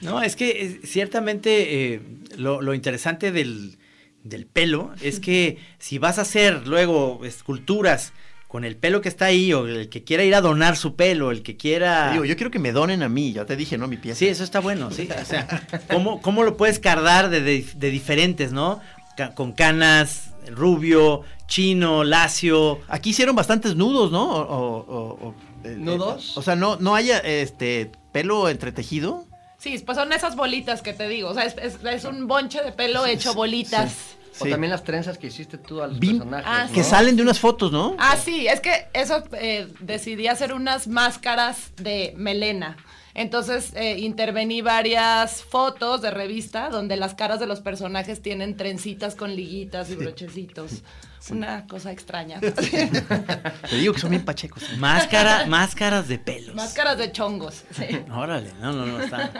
No, es que ciertamente eh, lo, lo interesante del, del pelo es que si vas a hacer luego esculturas con el pelo que está ahí, o el que quiera ir a donar su pelo, el que quiera... Te digo, yo quiero que me donen a mí, ya te dije, ¿no? Mi pieza. Sí, eso está bueno, sí. O sea, ¿cómo, cómo lo puedes cardar de, de- de diferentes, no? Ca- con canas, rubio, chino, lacio. Aquí hicieron bastantes nudos, ¿no? O, o- o- o- eh, ¿Nudos? eh, o sea, no, no haya este pelo entretejido. Sí, pues son esas bolitas que te digo. O sea, es, es- es un bonche de pelo hecho bolitas. Sí. también las trenzas que hiciste tú a los personajes. Ah, ¿no? Que salen de unas fotos, ¿no? Ah, sí, es que eso eh, decidí hacer unas máscaras de melena. Entonces eh, intervení varias fotos de revista donde las caras de los personajes tienen trencitas con liguitas y brochecitos. Una cosa extraña. (laughs) Te digo que son bien pachecos. Máscara, máscaras de pelos. Máscaras de chongos. Sí. Órale, no, no, no, está.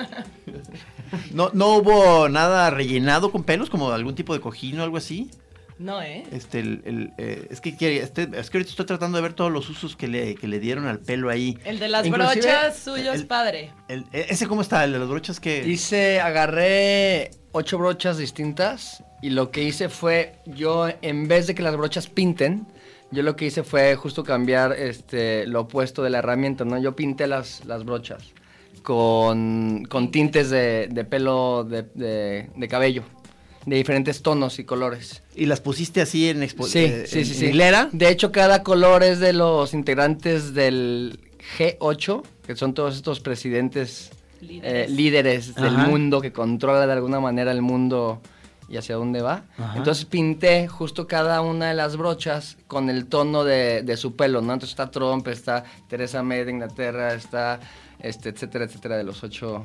No, no hubo nada rellenado con pelos, como algún tipo de cojín o algo así. No, ¿eh? Este, el, el, eh, es que quiere- este- es que ahorita estoy tratando de ver todos los usos que le, que le dieron al pelo ahí. El de las Inclusive, brochas suyo es padre. El- e- ese cómo está, el de las brochas que Hice, agarré ocho brochas distintas y lo que hice fue, yo en vez de que las brochas pinten, yo lo que hice fue justo cambiar este, lo opuesto de la herramienta, ¿no? Yo pinté las, las brochas con, con tintes de, de pelo de, de- de cabello, de diferentes tonos y colores. y las pusiste así en expo Sí, eh, sí, sí, en sí. hilera. De hecho, cada color es de los integrantes del G8, que son todos estos presidentes Líderes. eh, líderes del mundo que controla de alguna manera el mundo y hacia dónde va. Ajá. Entonces pinté justo cada una de las brochas con el tono de, de su pelo, ¿no? Entonces está Trump, está Teresa May de Inglaterra, está este, etcétera, etcétera, de los ocho.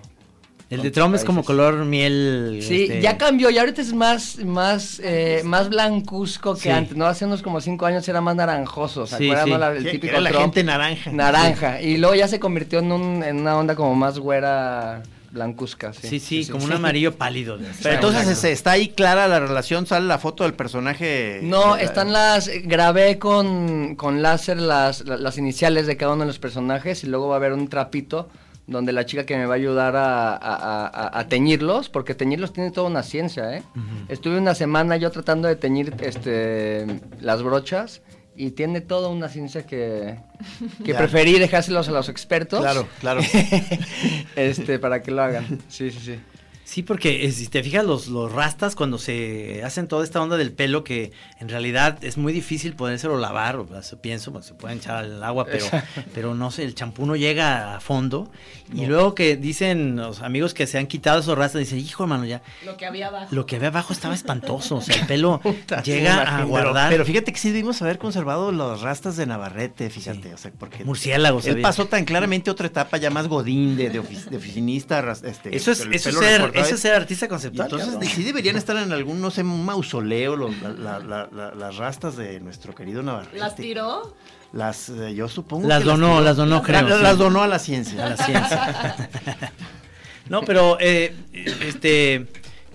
El de Trump es como color miel. Sí, este, ya cambió, y ahorita es más, más, eh, más blancuzco que Sí. antes, ¿no? Hace unos como cinco años era más naranjoso, ¿se Sí, acuerdan? sí. no? La- el típico era la Trump. gente naranja. Naranja, y luego ya se convirtió en, un, en una onda como más güera blancuzca, sí. Sí, sí, como un amarillo pálido. Pero entonces está ahí clara la relación, sale la foto del personaje. No, están las, grabé con, con láser las, la- las iniciales de cada uno de los personajes y luego va a haber un trapito donde la chica que me va a ayudar a, a- a- a- a teñirlos, porque teñirlos tiene toda una ciencia, ¿eh? Estuve una semana yo tratando de teñir este, las brochas y tiene toda una ciencia que, que (laughs) Ya. preferí dejárselos a los expertos. Claro, claro. (laughs) este, para que lo hagan. Sí, sí, sí. Sí, porque eh, si te fijas, los, los rastas cuando se hacen toda esta onda del pelo, que en realidad es muy difícil podérselo lavar, o sea, pienso, pues se pueden echar al agua, pero, pero no sé, el champú no llega a fondo. Y luego que dicen los amigos que se han quitado esos rastas, dicen, hijo hermano, ya, Lo que había abajo. lo que había abajo estaba espantoso, o sea, el pelo (laughs) llega a guardar. Pero, fíjate que sí debimos haber conservado las rastas de Navarrete, fíjate, o sea, porque Murciélagos, él pasó tan claramente otra etapa ya más godín de, de, de oficinista, ras- este, Eso es, el eso es pelo ser, recortado. Eso es ser artista Y conceptual. entonces sí deberían estar en algún, no sé, un mausoleo los- la- la- la- la- las rastas de nuestro querido Navarrete. ¿Las tiró? Las, eh, yo supongo Las que donó, las donó, creo, La- sí. Las donó a la ciencia. A la ciencia. (laughs) No, pero eh, este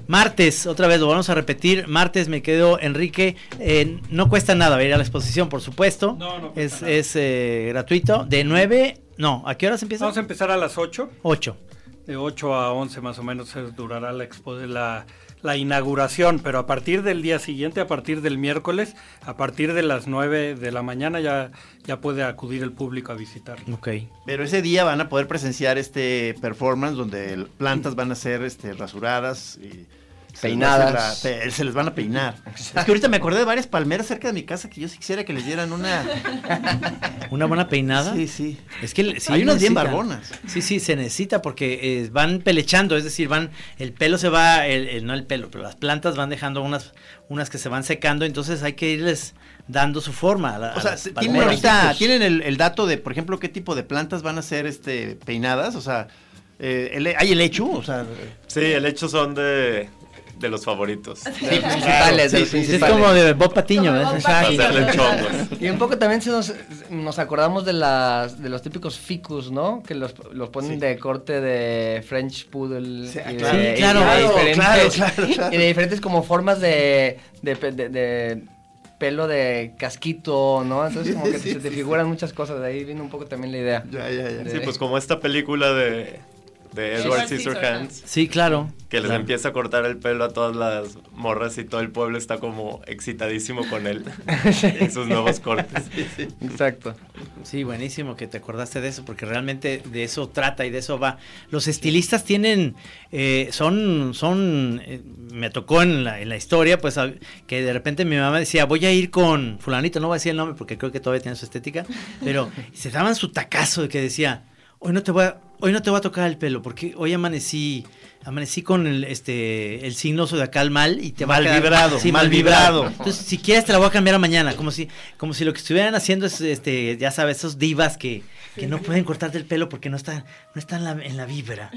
martes, otra vez lo vamos a repetir. Martes me quedo Enrique. eh, no cuesta nada ir a la exposición, por supuesto. No, no es cuesta nada. es eh, gratuito. De 9, no, ¿a qué horas empieza? Vamos a empezar a las 8. 8. De 8 a 11 más o menos durará la, expo- la, la inauguración, pero a partir del día siguiente, a partir del miércoles, a partir de las 9 de la mañana ya, ya puede acudir el público a visitar. Ok. Pero ese día van a poder presenciar este performance donde plantas van a ser este, rasuradas y se les Peinadas. la- se les van a peinar. Es que ahorita me acordé de varias palmeras cerca de mi casa que yo sí quisiera que les dieran una. (laughs) ¿Una buena peinada? Sí, sí. Es que sí Hay unas bien barbonas. Sí, sí, se necesita porque eh, van pelechando, es decir, van, el pelo se va, el, el- no el pelo, pero las plantas van dejando unas, unas que se van secando, entonces hay que irles dando su forma. a la- O a sea, las ¿tienen ahorita tienen el, el dato de, por ejemplo, qué tipo de plantas van a ser este, peinadas? O sea, eh, el- ¿hay el hecho? O sea, Sí, el hecho son de, de los favoritos. Sí, principales, de los Es principales. como de Bob Patiño, ¿ves? Hacerle chongos. Y un poco también se nos, nos acordamos de las de los típicos ficus, ¿no? Que los, los ponen de corte de French Poodle. Sí, y de- claro. y de claro, diferentes- claro, claro, claro. Y de diferentes como formas de, de, pe- de- de pelo de casquito, ¿no? Entonces como que Sí, se te sí, figuran muchas cosas. De ahí vino un poco también la idea. ya, ya, ya. Sí, pues como esta película de, de Edward Scissorhands, Sí, claro. que les Claro. empieza a cortar el pelo a todas las morras y todo el pueblo está como excitadísimo con él (laughs) y sus nuevos cortes. Exacto. Sí, buenísimo que te acordaste de eso, porque realmente de eso trata y de eso va. Los estilistas tienen, eh, son, son, eh, me tocó en la, en la historia, pues a- que de repente mi mamá decía, voy a ir con fulanito, no voy a decir el nombre porque creo que todavía tiene su estética, pero se daban su tacazo de que decía, hoy no te voy a, hoy no te voy a tocar el pelo, porque hoy amanecí, amanecí con el, este, el signo zodiacal mal y te va Mal a quedar- vibrado, sí, mal mal vibrado. vibrado. Entonces, si quieres te la voy a cambiar a mañana, como si, como si lo que estuvieran haciendo es, este, ya sabes, esos divas que, que no pueden cortarte el pelo porque no está, no está en la, en la vibra.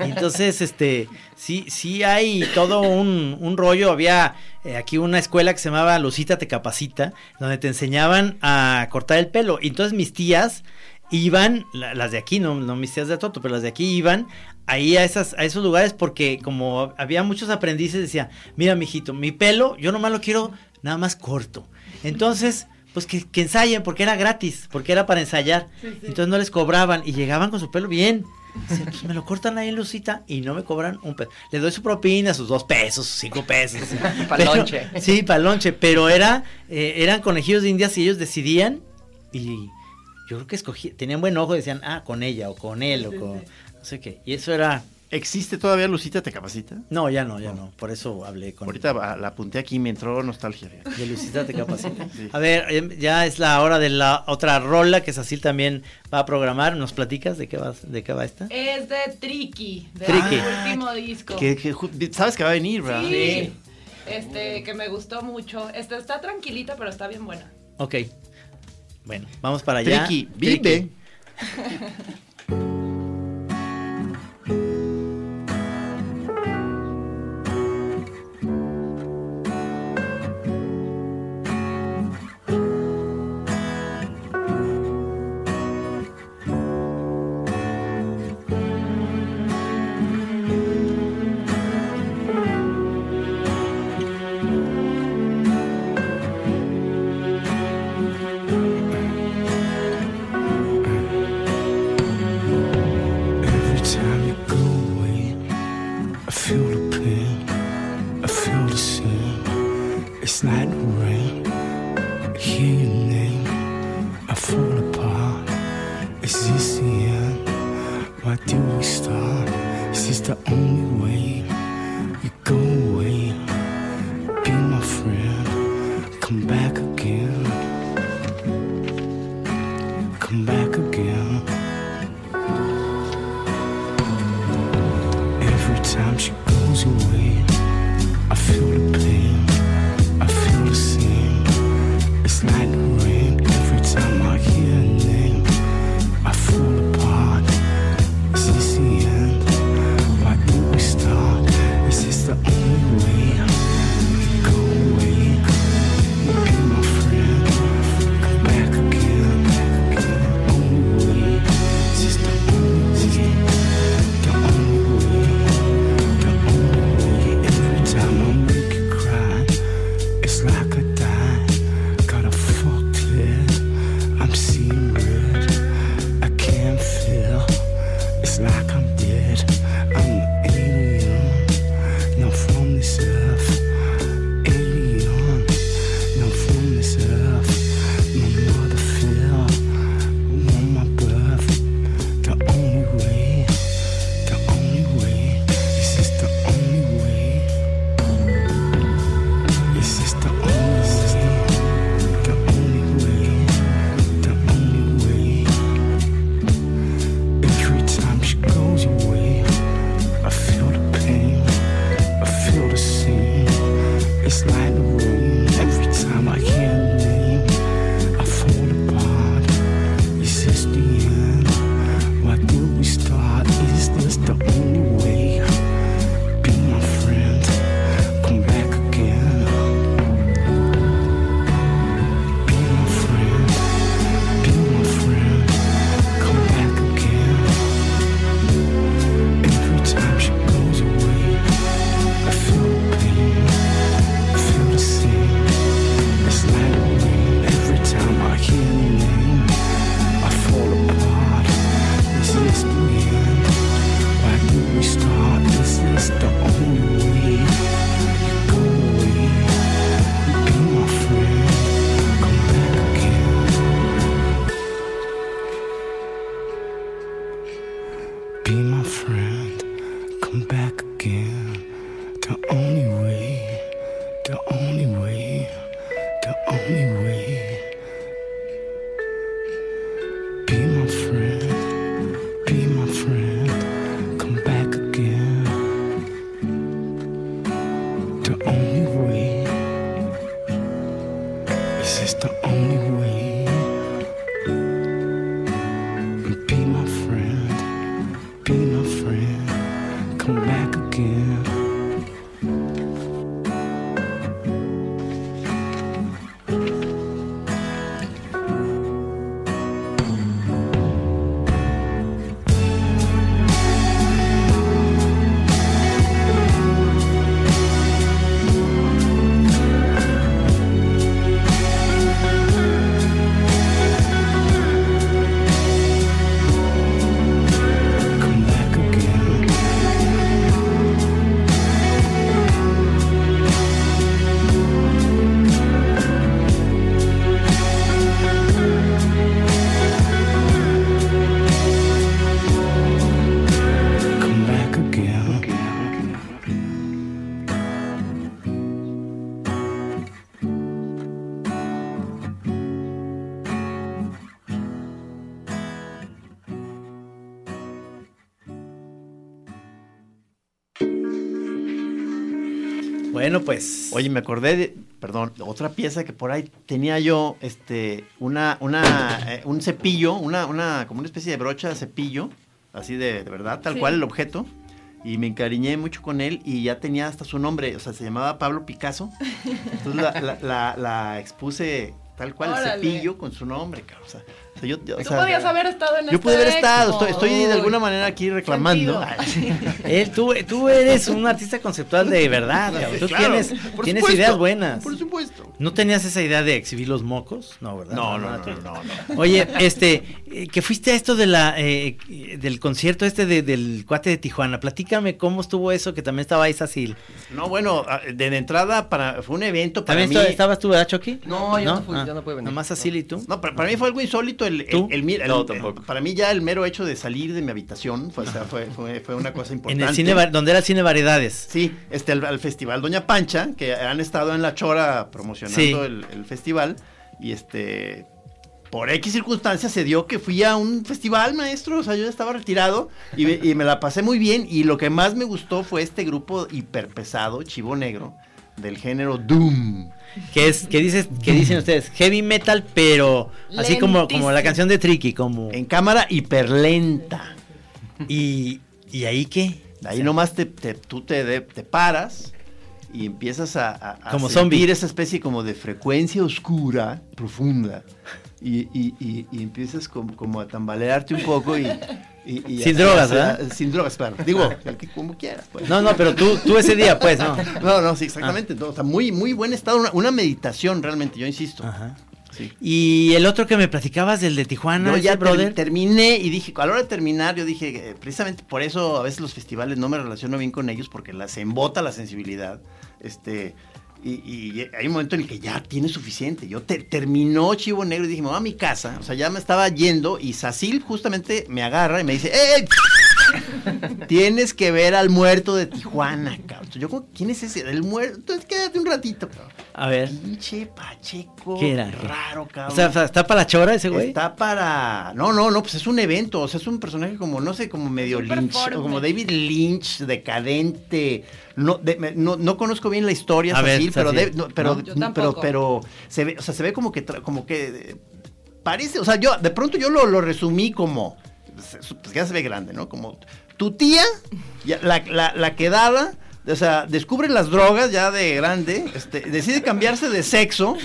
Y entonces, este, sí, sí hay todo un, un rollo. Había eh, aquí una escuela que se llamaba Lucita Te Capacita, donde te enseñaban a cortar el pelo. Y entonces mis tías iban, la- las de aquí, no, no mis tías de Toto, pero las de aquí iban ahí a, esas, a esos lugares porque como había muchos aprendices, decía, mira, mijito, mi pelo, yo nomás lo quiero nada más corto. Entonces, pues que, que ensayen, porque era gratis, porque era para ensayar. Entonces no les cobraban y llegaban con su pelo bien. Decían, pues me lo cortan ahí en Lucita y no me cobran un peso. Les doy su propina, sus dos pesos, sus cinco pesos. (laughs) Pa'l Pero- lonche. Sí, para lonche, pero era, eh, eran conejillos de indias y ellos decidían y yo creo que escogí, tenían buen ojo, decían, ah, con ella o con él o con no sé qué. Y eso era, ¿Existe todavía Lucita Te Capacita? no, ya no, ya no, por eso hablé con Ahorita la apunté aquí, me entró nostalgia. de Lucita Te Capacita. (laughs) Sí. A ver, em, ya es la hora de la otra rola que Sacil también va a programar. ¿Nos platicas de qué va, de qué va esta? Es de Tricky, de Tricky. último disco. Que, sabes que va a venir, ¿verdad? Sí. Este, que me gustó mucho. Este está tranquilita, pero está bien buena. Ok. Bueno, vamos para allá. Tricky, vive. Every (laughs) Come back Bueno, pues. Oye, me acordé de, perdón, de otra pieza que por ahí tenía yo, este, una, una, eh, un cepillo, una, una, como una especie de brocha de cepillo, así de, de verdad, tal Sí. cual el objeto. Y me encariñé mucho con él y ya tenía hasta su nombre, o sea, se llamaba Pablo Picasso. Entonces la, la, la- la expuse tal cual, el Órale. cepillo con su nombre, cabrón. O sea, o sea, yo, yo- o Tú sea, podías haber estado en yo este pude haber estado, estoy, estoy de alguna manera aquí reclamando. (laughs) (laughs) Él, tú, tú eres un artista conceptual de verdad, cabrón. Tú Claro, tienes, por tienes supuesto, ideas buenas. Por supuesto. ¿No tenías esa idea de exhibir los mocos? No, ¿verdad? No, no, no, no, no. Oye, este, eh, que fuiste a esto de la, eh, del concierto este de- del cuate de Tijuana. Platícame cómo estuvo eso, que también estaba Isacil. No, bueno, de, de entrada para, fue un evento para ¿También mí. esta- estabas tú, verdad, Chucky? No, yo no fui, yo no pude venir. Nomás Asil y tú. No, para, para mí fue algo insólito el, el, ¿Tú? el mir- el- No, tampoco. para mí ya el mero hecho de salir de mi habitación fue, o sea, fue, fue, fue una cosa En importante. el cine, donde era el cine Variedades. Sí, este, al, al festival Doña Pancha, que han estado en La Chora promocionando Sí. el, el festival, y este, por X circunstancias se dio que fui a un festival, maestro. O sea, yo ya estaba retirado y me, y me la pasé muy bien. Y lo que más me gustó fue este grupo hiperpesado, Chivo Negro, del género Doom. Que es, que dices, que dicen ustedes, heavy metal, pero así como, como la canción de Tricky, como. En cámara hiperlenta. ¿Y, y ahí qué? Ahí nomás te, te- tú te, de- te paras y empiezas a, a- a Como sentir zombie. esa especie como de frecuencia oscura, profunda. Y, y- y- y empiezas como, como a tambalearte un poco y... y- y Sin drogas, ¿verdad? Sin drogas, claro. Digo, el como quieras. pues. No, no, pero tú, tú ese día, pues, no. No, no, sí, exactamente. No, o sea, muy, muy buen estado. Una, una meditación realmente, yo insisto. Sí. Y el otro que me platicabas, del de Tijuana, Yo ya ter- terminé y dije, a la hora de terminar, yo dije, eh, precisamente por eso a veces los festivales no me relaciono bien con ellos porque las embota la sensibilidad. Este, y, y hay un momento en el que ya tiene suficiente. Yo te- terminó Chivo Negro y dije, me voy a mi casa. O sea, ya me estaba yendo y Sacil justamente me agarra y me dice, ¡Ey! (laughs) Tienes que ver al muerto de Tijuana, cabrón. Yo como, ¿quién es ese? El muerto. Entonces quédate un ratito, cabrón. A ver. Pinche Pacheco. ¿Qué era? Raro, cabrón. O sea, ¿está para la chora ese güey? Está para. No, no, no, pues es un evento. O sea, es un personaje como, no sé, como medio Lynch. o Como David Lynch, decadente. No, de- me- no, no conozco bien la historia, A ver, Sacil, pero, Sacil. de- no, pero, pero, tampoco. pero se ve, o sea, se ve como que, como que eh, parece, o sea, yo de pronto yo lo, lo resumí como, pues ya se ve grande, ¿no? Como tu tía, ya, la, la, la quedada, o sea, descubre las drogas ya de grande, este, decide cambiarse de sexo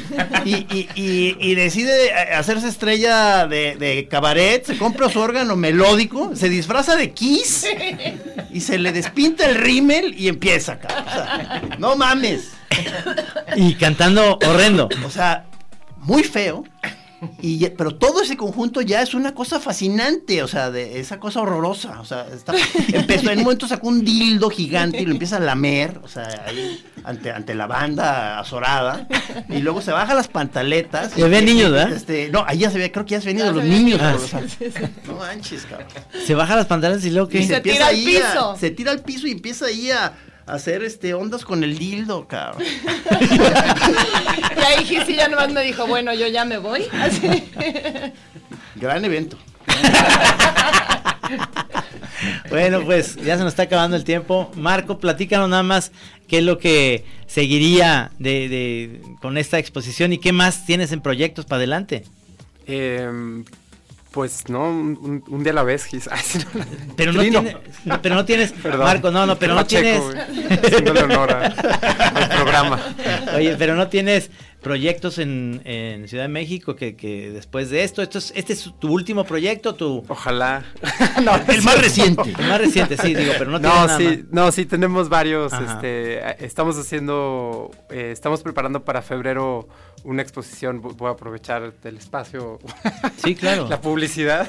y, y- y- y decide eh, hacerse estrella de, de cabaret, se compra su órgano melódico, se disfraza de Kiss y se le despinta el rímel y empieza. O sea, no mames. Y cantando horrendo. O sea, muy feo. (laughs) Y, ya- pero todo ese conjunto ya es una cosa fascinante, o sea, de esa cosa horrorosa. O sea, está, (laughs) empezó, en un momento sacó un dildo gigante y lo empieza a lamer, o sea, ahí ante, ante la banda azorada. Y luego se baja las pantaletas. Y había y- niños, ¿verdad? Este, no, ahí ya se ve, creo que ya se Ya los se niños. Ah, o sea, no manches, cabrón. Se baja las pantalones y luego Y qué. se, Se tira al a- piso. se tira al piso y empieza ahí a hacer este ondas con el dildo, cabrón. Y ahí Gisi ya nomás me dijo, bueno, yo ya me voy. Así. Gran evento. (laughs) Bueno, pues ya se nos está acabando el tiempo. Marco, platícanos nada más qué es lo que seguiría de, de- con esta exposición y qué más tienes en proyectos para adelante. Em, pues no, un, día a la vez, (laughs) no, Pero no, tiene- pero no tienes, Perdón. Marco, no, no, pero no Pacheco, tienes, haciéndole honor a- al programa. oye, pero no tienes proyectos en, en Ciudad de México que, que después de esto, esto es, este es tu último proyecto, tu, Ojalá. (laughs) El más reciente. el más reciente, sí, digo, pero no No, nada sí, más. no, sí, tenemos varios. Ajá. Este, estamos haciendo, eh, estamos preparando para febrero una exposición. Vo- Voy a aprovechar del espacio, Sí, claro, (laughs) la publicidad.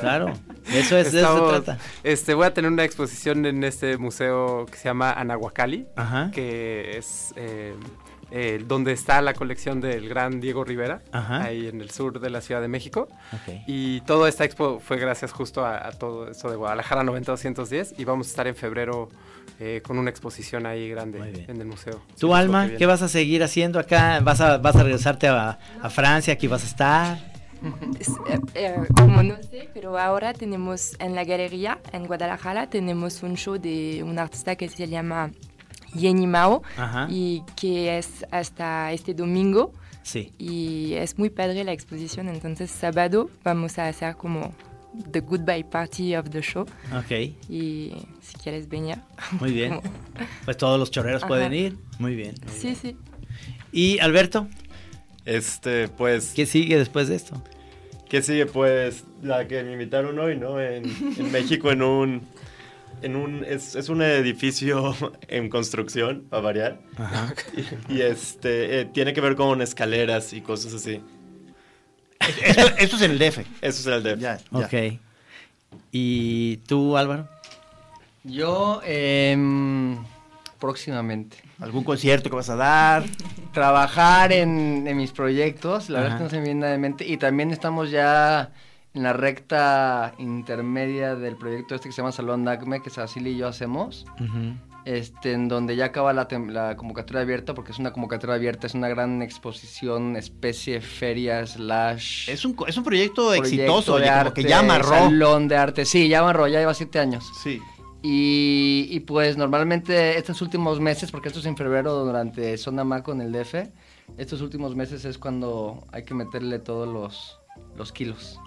claro, eso es, de eso se trata. Este, voy a tener una exposición en este museo que se llama Anahuacalli, Ajá, que es eh, eh, donde está la colección del gran Diego Rivera, Ajá. ahí en el sur de la Ciudad de México. Y toda esta expo fue gracias justo a, a todo eso de Guadalajara 90-210 y vamos a estar en febrero eh, con una exposición ahí grande en el museo. ¿Tú, Sí, es lo Alma, qué vas a seguir haciendo acá? ¿Vas a, vas a regresarte a, a Francia? ¿Aquí vas a estar? Es- eh, eh, como no sé, pero ahora tenemos en la galería en Guadalajara tenemos un show de un artista que se llama Yenny Mao Ajá, y que es hasta este domingo sí. y es muy padre la exposición. Entonces sábado vamos a hacer como the goodbye party of the show Ok, y si quieres venir. (laughs) muy bien. Como- Pues todos los chorreros Ajá. pueden ir. Muy bien. muy Sí, bien. sí. ¿Y Alberto? Este, pues, ¿Qué sigue después de esto? ¿qué sigue? Pues, la que me invitaron hoy, ¿no? En, en México, en un, en un, es, es un edificio (laughs) en construcción, para variar. Ajá. (laughs) Y, y, este, eh, tiene que ver con escaleras y cosas así. Esto, esto es en el DF. Eso es el de... Ya, ya. Ok. ¿Y tú, Álvaro? Yo, em, próximamente. ¿Algún concierto que vas a dar? Trabajar en, en mis proyectos, la verdad Ajá. es que no se me viene nada de mente. Y también estamos ya en la recta intermedia del proyecto este que se llama Salón Acme, que Cecilia y yo hacemos. Este, en donde ya acaba la, la convocatoria abierta, porque es una convocatoria abierta, es una gran exposición, especie, feria, slash... Es un, es un proyecto exitoso, de arte, que ya amarró. Salón de arte, sí, ya amarró, ya lleva siete años. Sí. Y, y pues normalmente estos últimos meses, porque esto es en febrero durante Zona Maco en el DF, estos últimos meses es cuando hay que meterle todos los, los kilos.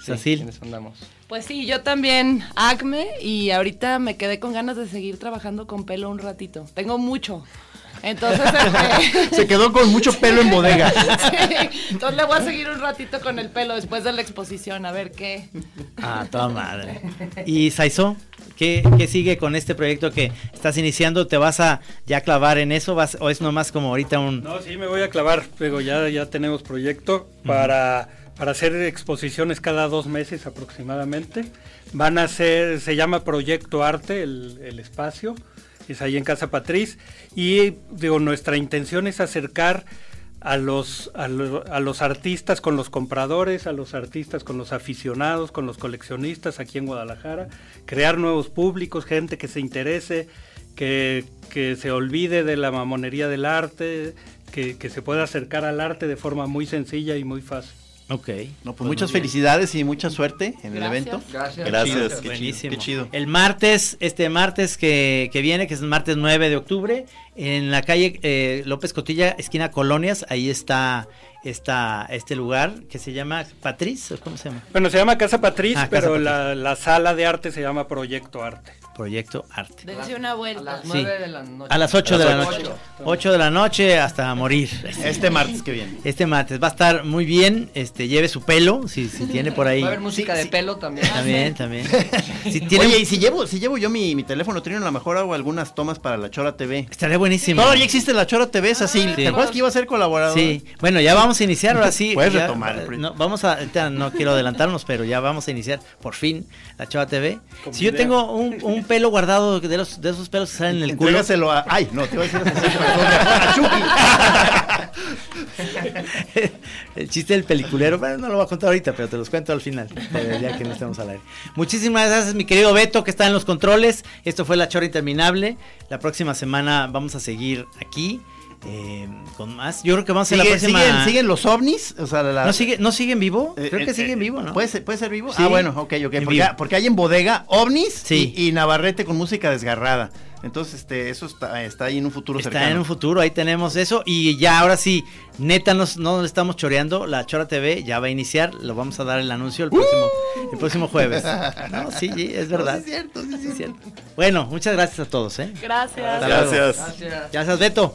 Sí, Cecil. en eso andamos. Pues sí, yo también acme y ahorita me quedé con ganas de seguir trabajando con pelo un ratito. Tengo mucho. Entonces, (laughs) este, Se quedó con mucho pelo en bodega. (laughs) sí, entonces le voy a seguir un ratito con el pelo después de la exposición, a ver qué. Ah, toda madre. Y Saizo, ¿qué, qué sigue con este proyecto que estás iniciando? ¿Te vas a ya clavar en eso vas, o es nomás como ahorita un... No, sí, me voy a clavar, pero ya, ya tenemos proyecto para, para hacer exposiciones cada dos meses aproximadamente. Van a ser, se llama Proyecto Arte, el, espacio, es ahí en Casa Patriz. Y digo, nuestra intención es acercar a los, a, lo- a los artistas con los compradores, a los artistas con los aficionados, con los coleccionistas aquí en Guadalajara, crear nuevos públicos, gente que se interese, que, que se olvide de la mamonería del arte, que, que se pueda acercar al arte de forma muy sencilla y muy fácil. Ok. No, pues muchas felicidades y mucha suerte en el evento. Gracias. Qué Gracias. chido, qué chido, Buenísimo. qué chido. El martes, este martes que, que viene, que es el martes 9 de octubre, en la calle eh, López Cotilla, esquina Colonias, ahí está, está este lugar que se llama Patriz, ¿o ¿cómo se llama? Bueno, se llama Casa Patriz, Ah, Casa pero Patriz. La, la sala de arte se llama Proyecto Arte. Proyecto Arte. Dense una A vuelta. las Sí. nueve de la noche. A las 8 A de las la ocho. noche. 8 de la noche hasta morir. Este martes que viene. Este martes va a estar muy bien, este lleve su pelo, si, si tiene por ahí. Va a haber música Sí, de sí. pelo también. También, también. (laughs) Si tiene, Oye, y si llevo, si llevo yo mi, mi teléfono Trino, a lo mejor hago algunas tomas para la Chora TV. estaría buenísimo. Todavía existe la Chora TV, es así. Sí. ¿Te acuerdas que iba a ser colaborador? Sí, bueno, ya vamos a iniciar ahora sí. Puedes ya, retomar el eh, no, vamos a, no quiero adelantarnos, pero ya vamos a iniciar por fin la Chava TV. Con Si yo tengo un, un pelo guardado de los de esos pelos que salen en el culo. Entrégaselo a. Ay, no, te iba a decir a, (laughs) el chiste del peliculero, bueno, no lo voy a contar ahorita, pero te los cuento al final, ya que no estemos al aire. Muchísimas gracias, mi querido Beto, que está en los controles. Esto fue La Chora Interminable. La próxima semana vamos a seguir aquí eh, con más. Yo creo que vamos a hacer la próxima. siguen, siguen los ovnis? O sea, la- ¿No sigue, ¿No sigue en vivo? Eh, Creo eh, que sigue eh, en vivo, ¿no? ¿Puede ser, puede ser vivo? Sí. Ah, bueno, ok, ok. Porque, hay en bodega ovnis Sí. y, y Navarrete con música desgarrada. Entonces, este, eso está, está ahí en un futuro Está cercano. en un futuro, ahí tenemos eso. Y ya ahora sí, neta, nos, no le estamos choreando. La Chora TV ya va a iniciar. Lo vamos a dar el anuncio el próximo, el próximo jueves. (laughs) No, sí, sí, es verdad. No, sí es cierto, sí, sí, es cierto. Bueno, muchas gracias a todos, ¿eh? Gracias. Gracias. Gracias. Gracias, Beto.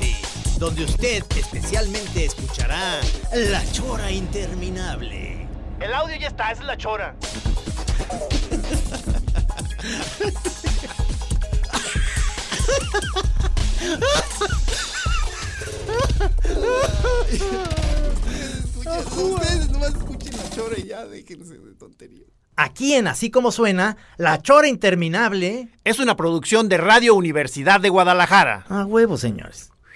donde usted especialmente escuchará la chora interminable. El audio ya está, esa es la Chora. Ustedes nomás escuchen la chora y ya déjense de tonterías. Aquí en Así como suena, la chora interminable. Es una producción de Radio Universidad de Guadalajara. A huevo, señores.